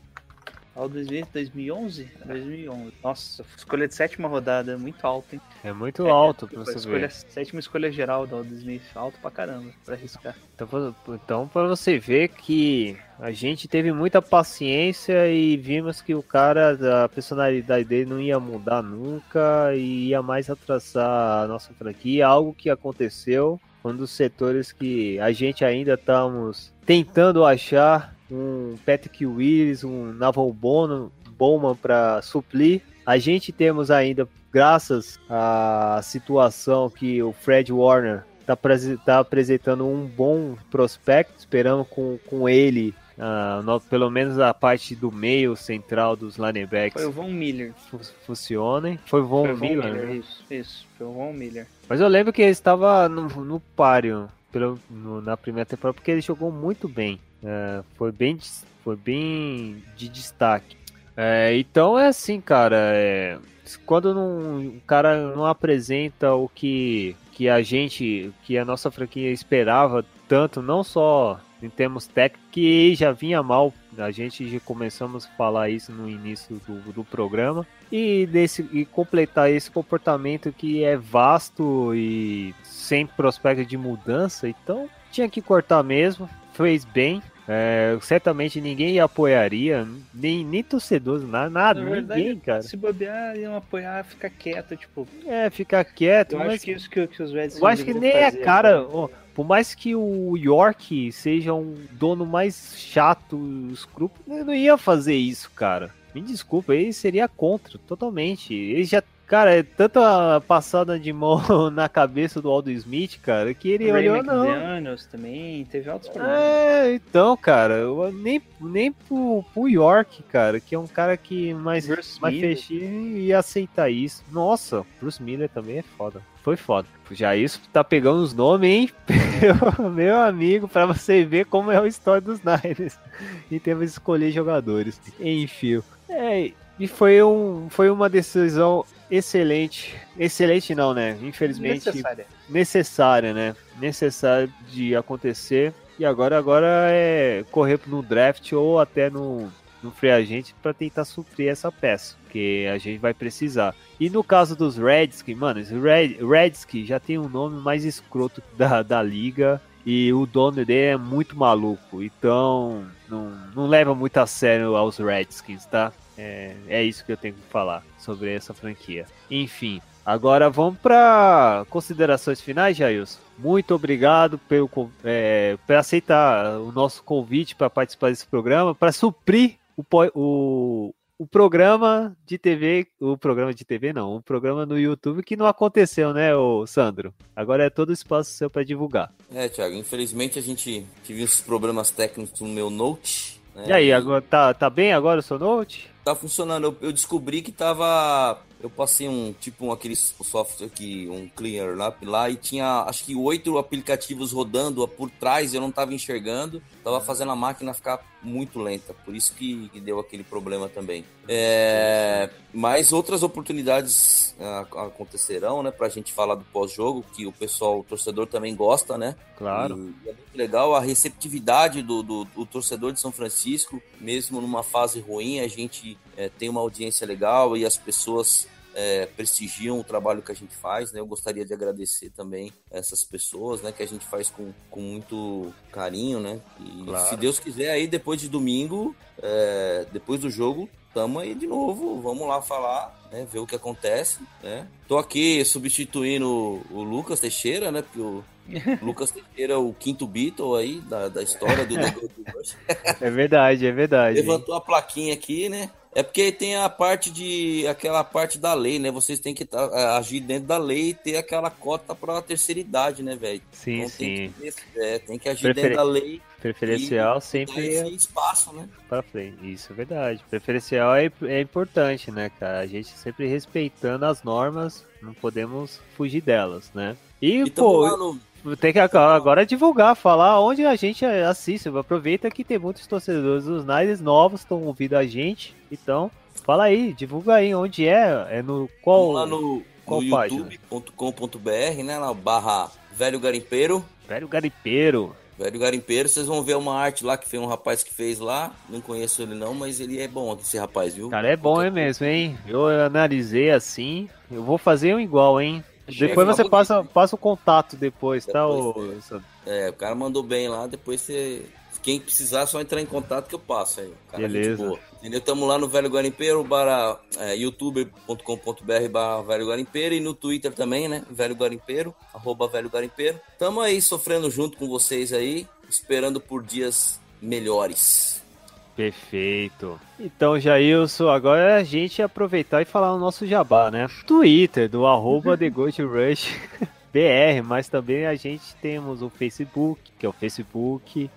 E: Smith 2011? 2011. Nossa, escolha de sétima rodada, muito alto, hein?
A: É muito alto pra
E: Tipo,
A: você
E: escolha,
A: ver.
E: Sétima escolha geral do Aldo Smith, alto pra caramba, pra arriscar.
A: Então, pra- então, pra você ver que a gente teve muita paciência e vimos que o cara, a personalidade dele não ia mudar nunca e ia mais atrasar a nossa franquia, algo que aconteceu. Um dos setores que a gente ainda estamos tentando achar um Patrick Willis, um Naval Bono, Bowman para suplir. A gente temos ainda, graças à situação que o Fred Warner tá, prese- tá apresentando um bom prospecto, esperamos com, com ele, ah, no- pelo menos a parte do meio central dos linebacks
E: Foi o Von Miller.
A: fu- funcionem. Foi Von
E: Foi o Von
A: Miller,
E: Miller,
A: né?
E: isso, isso. Foi o Von Miller.
A: Mas eu lembro que ele estava no, no páreo pelo, no- na primeira temporada porque ele jogou muito bem. É, foi bem foi bem de destaque. É, então é assim, cara. é, quando não, o cara não apresenta o que, que a gente, que a nossa franquia esperava tanto, não só em termos técnicos, que já vinha mal. A gente já começamos a falar isso no início do, do programa. E, desse, e completar esse comportamento que é vasto e sem prospecto de mudança, então tinha que cortar mesmo, fez bem. É, certamente ninguém apoiaria, nem, nem torcedores, nada, nada
E: Na verdade,
A: ninguém, cara.
E: Se bobear, iam apoiar, ficar quieto, tipo.
A: É, ficar quieto,
E: Eu
A: mas
E: acho que isso que, que os Reds
A: eu acho que nem é
E: fazer,
A: cara. ó, por mais que o York seja um dono mais chato, escrúpulo, ele não ia fazer isso, cara. Me desculpa, ele seria contra, totalmente. Ele já. Cara, é tanta passada de mão *laughs* na cabeça do Aldo Smith, cara, que ele
E: Ray
A: olhou, não.
E: McDaniels também, teve altos problemas.
A: É, então, cara, eu, nem, nem pro, pro York, cara, que é um cara que mais,
E: Bruce
A: mais fechinho ia aceitar isso. Nossa, Bruce Miller também é foda. Foi foda. Já isso tá pegando os nomes, hein? *laughs* Meu, amigo, pra você ver como é a história dos Niners. *laughs* E temos que escolher jogadores. Enfim. É, e foi, um, foi uma decisão excelente. Excelente não, né? Infelizmente
E: Necessária.
A: necessária, né? Necessária de acontecer. E agora, agora é correr no draft ou até no, no free agent para tentar suprir essa peça, que a gente vai precisar. E no caso dos Redskins, mano, Red, Redskins já tem um nome mais escroto da, da liga. E o dono dele é muito maluco, então não, não leva muito a sério aos Redskins, tá? É, é isso que eu tenho que falar sobre essa franquia. Enfim, agora vamos para considerações finais, Jailson. Muito obrigado pelo, é, por aceitar o nosso convite para participar desse programa, para suprir o, o, o programa de TV, o programa de TV não, o programa no YouTube que não aconteceu, né, ô Sandro? Agora é todo espaço seu para divulgar.
C: É, Thiago, infelizmente a gente tive uns problemas técnicos no meu Note. né?
A: E aí, agora tá, tá bem agora o seu note?
C: Tá funcionando. Eu, eu descobri que tava. Eu passei um tipo um aquele software que um cleaner lá, lá e tinha acho que oito aplicativos rodando por trás. Eu não tava enxergando. Tava fazendo a máquina ficar muito lenta. Por isso que, que deu aquele problema também. É, mas outras oportunidades ah, acontecerão, né? Pra gente falar do pós-jogo, que o pessoal, o torcedor também gosta, né?
A: Claro.
C: E é muito legal a receptividade do, do, do torcedor de São Francisco, mesmo numa fase ruim, a gente é, tem uma audiência legal e as pessoas é, prestigiam o trabalho que a gente faz, né? Eu gostaria de agradecer também essas pessoas, né? Que a gente faz com, com muito carinho, né? E
A: Claro.
C: se Deus quiser, aí depois de domingo, é, depois do jogo, tamo aí de novo, vamos lá falar, né? Ver o que acontece, né? Tô aqui substituindo o, Lucas Teixeira, né? Porque o *laughs* Lucas Teixeira é o quinto Beatle aí da, da história do The Gold Rush.
A: É verdade, é verdade.
C: Levantou a plaquinha aqui, né? É porque tem a parte de. aquela parte da lei, né? Vocês têm que tá, é, agir dentro da lei e ter aquela cota pra terceira idade, né, velho?
A: Sim,
C: Então
A: sim.
C: tem que, ter- é, tem que agir dentro da lei
A: Preferencial
C: e
A: sempre é
C: espaço, né?
A: pra frente. Isso é verdade. Preferencial é, é importante, né, cara? A gente sempre respeitando as normas, não podemos fugir delas, né? E,
C: E
A: pô,
C: no.
A: Tem que agora divulgar, falar onde a gente assiste. Aproveita que tem muitos torcedores dos Niners novos estão ouvindo a gente. Então, fala aí, divulga aí onde é. É no qual.
C: Lá no,
A: qual
C: no youtube.com.br, né? Na barra Velho Garimpeiro.
A: Velho Garipeiro.
C: Velho Garimpeiro, vocês vão ver uma arte lá que foi um rapaz que fez lá. Não conheço ele não, mas ele é bom, esse rapaz, viu?
A: Cara, é bom, é mesmo, hein? Eu analisei assim. Eu vou fazer um igual, hein? Depois você passa, passa o contato depois, tá?
C: Depois,
A: ô Sandro?
C: É, o cara mandou bem lá, depois você. Quem precisar, é só entrar em contato que eu passo aí. Cara, é
A: Beleza.
C: boa. Entendeu? Tamo lá no Velho Garimpeiro, barra é, youtube.com.br barra Velho Garimpeiro e no Twitter também, né? Velho Garimpeiro, arroba Velho Garimpeiro. Tamo aí sofrendo junto com vocês aí, esperando por dias melhores.
A: Perfeito. Então, Jailson, agora é a gente aproveitar e falar o nosso jabá, né? Twitter, do arroba *laughs* The Gold Rush *laughs* BR, mas também a gente temos o Facebook, que é o facebook.com.br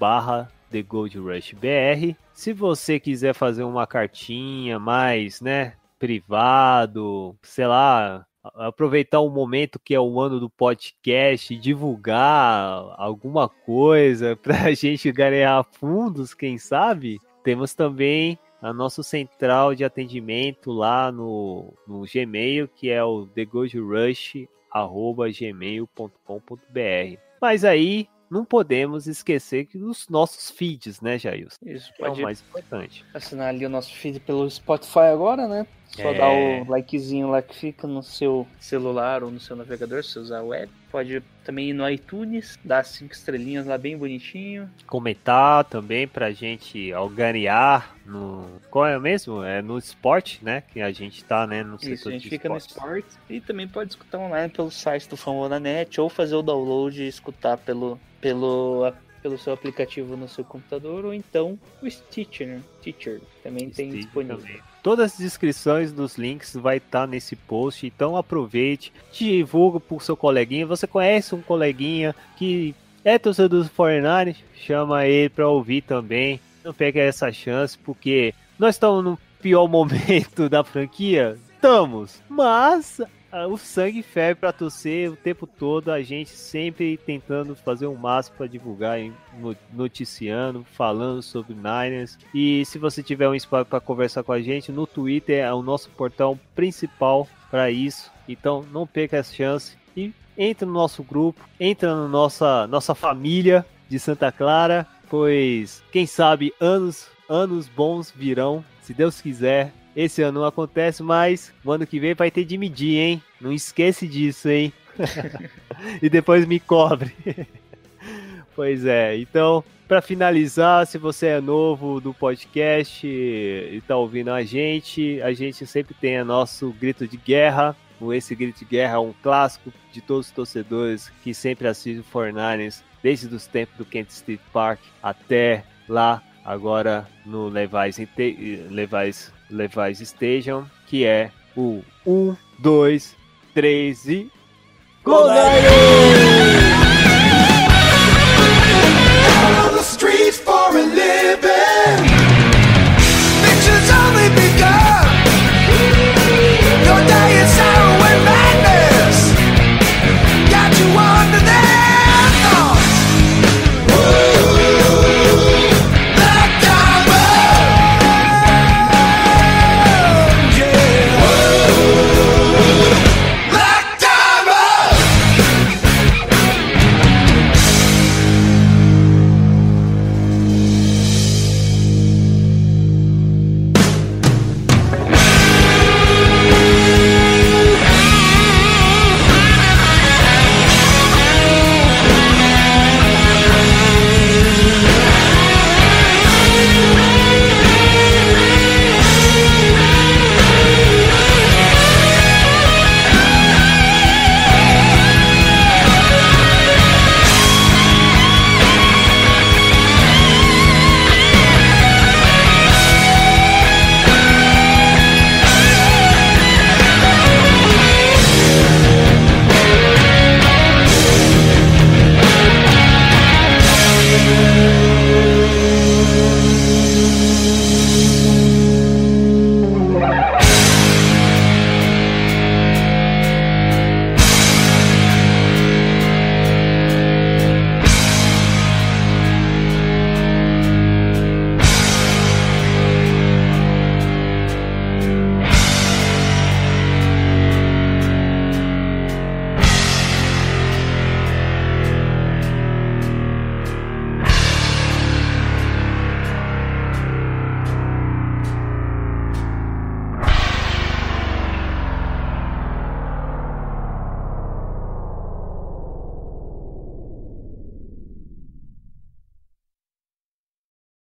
A: barra The Gold Rush BR. Se você quiser fazer uma cartinha mais, né, privado, sei lá, aproveitar o momento que é o ano do podcast, e divulgar alguma coisa *laughs* pra gente ganhar fundos, quem sabe? Temos também a nossa central de atendimento lá no, no Gmail, que é o thegoldrush@gmail.com.br. Mas aí não podemos esquecer que dos nossos feeds, né, Jailson?
E: Isso,
A: é o mais importante.
E: assinar ali o nosso feed pelo Spotify agora, né? Só
A: É.
E: dar o likezinho lá que fica no seu celular ou no seu navegador, se usar a web. Pode também ir no iTunes, dar cinco estrelinhas lá bem bonitinho.
A: Comentar também pra gente algarear no. Qual é mesmo? É no esporte, né? Que a gente tá, né? No
E: Isso,
A: setor
E: a gente fica no
A: esportes.
E: esporte. E também pode escutar online pelo site do Famonanet ou fazer o download e escutar pelo, pelo, pelo seu aplicativo no seu computador ou então o Stitcher, né? Stitcher também tem
A: Stitcher
E: disponível.
A: também. Todas as descrições dos links vai estar nesse post, então aproveite, divulga pro seu coleguinha. Você conhece um coleguinha que é torcedor do 49 chama ele para ouvir também. Não pega essa chance, porque nós estamos no pior *laughs* momento da franquia. Estamos, mas o sangue ferve para torcer o tempo todo. A gente sempre tentando fazer o máximo para divulgar, noticiando, falando sobre Niners. E se você tiver um espaço para conversar com a gente, no Twitter é o nosso portão principal para isso. Então não perca essa chance e entre no nosso grupo, entra na nossa nossa família de Santa Clara, pois quem sabe anos anos bons virão, se Deus quiser. Esse ano não acontece, mas o ano que vem vai ter de medir, hein? Não esquece disso, hein? *laughs* e depois me cobre. pois é, então, para finalizar, se você é novo do podcast e tá ouvindo a gente, a gente sempre tem o nosso grito de guerra. Esse grito de guerra é um clássico de todos os torcedores que sempre assistem o 49ers, desde os tempos do Kent Street Park até lá agora no Levi's, Levi's, Levi's Station, que é o 1, 2, 3 e. Go Niners!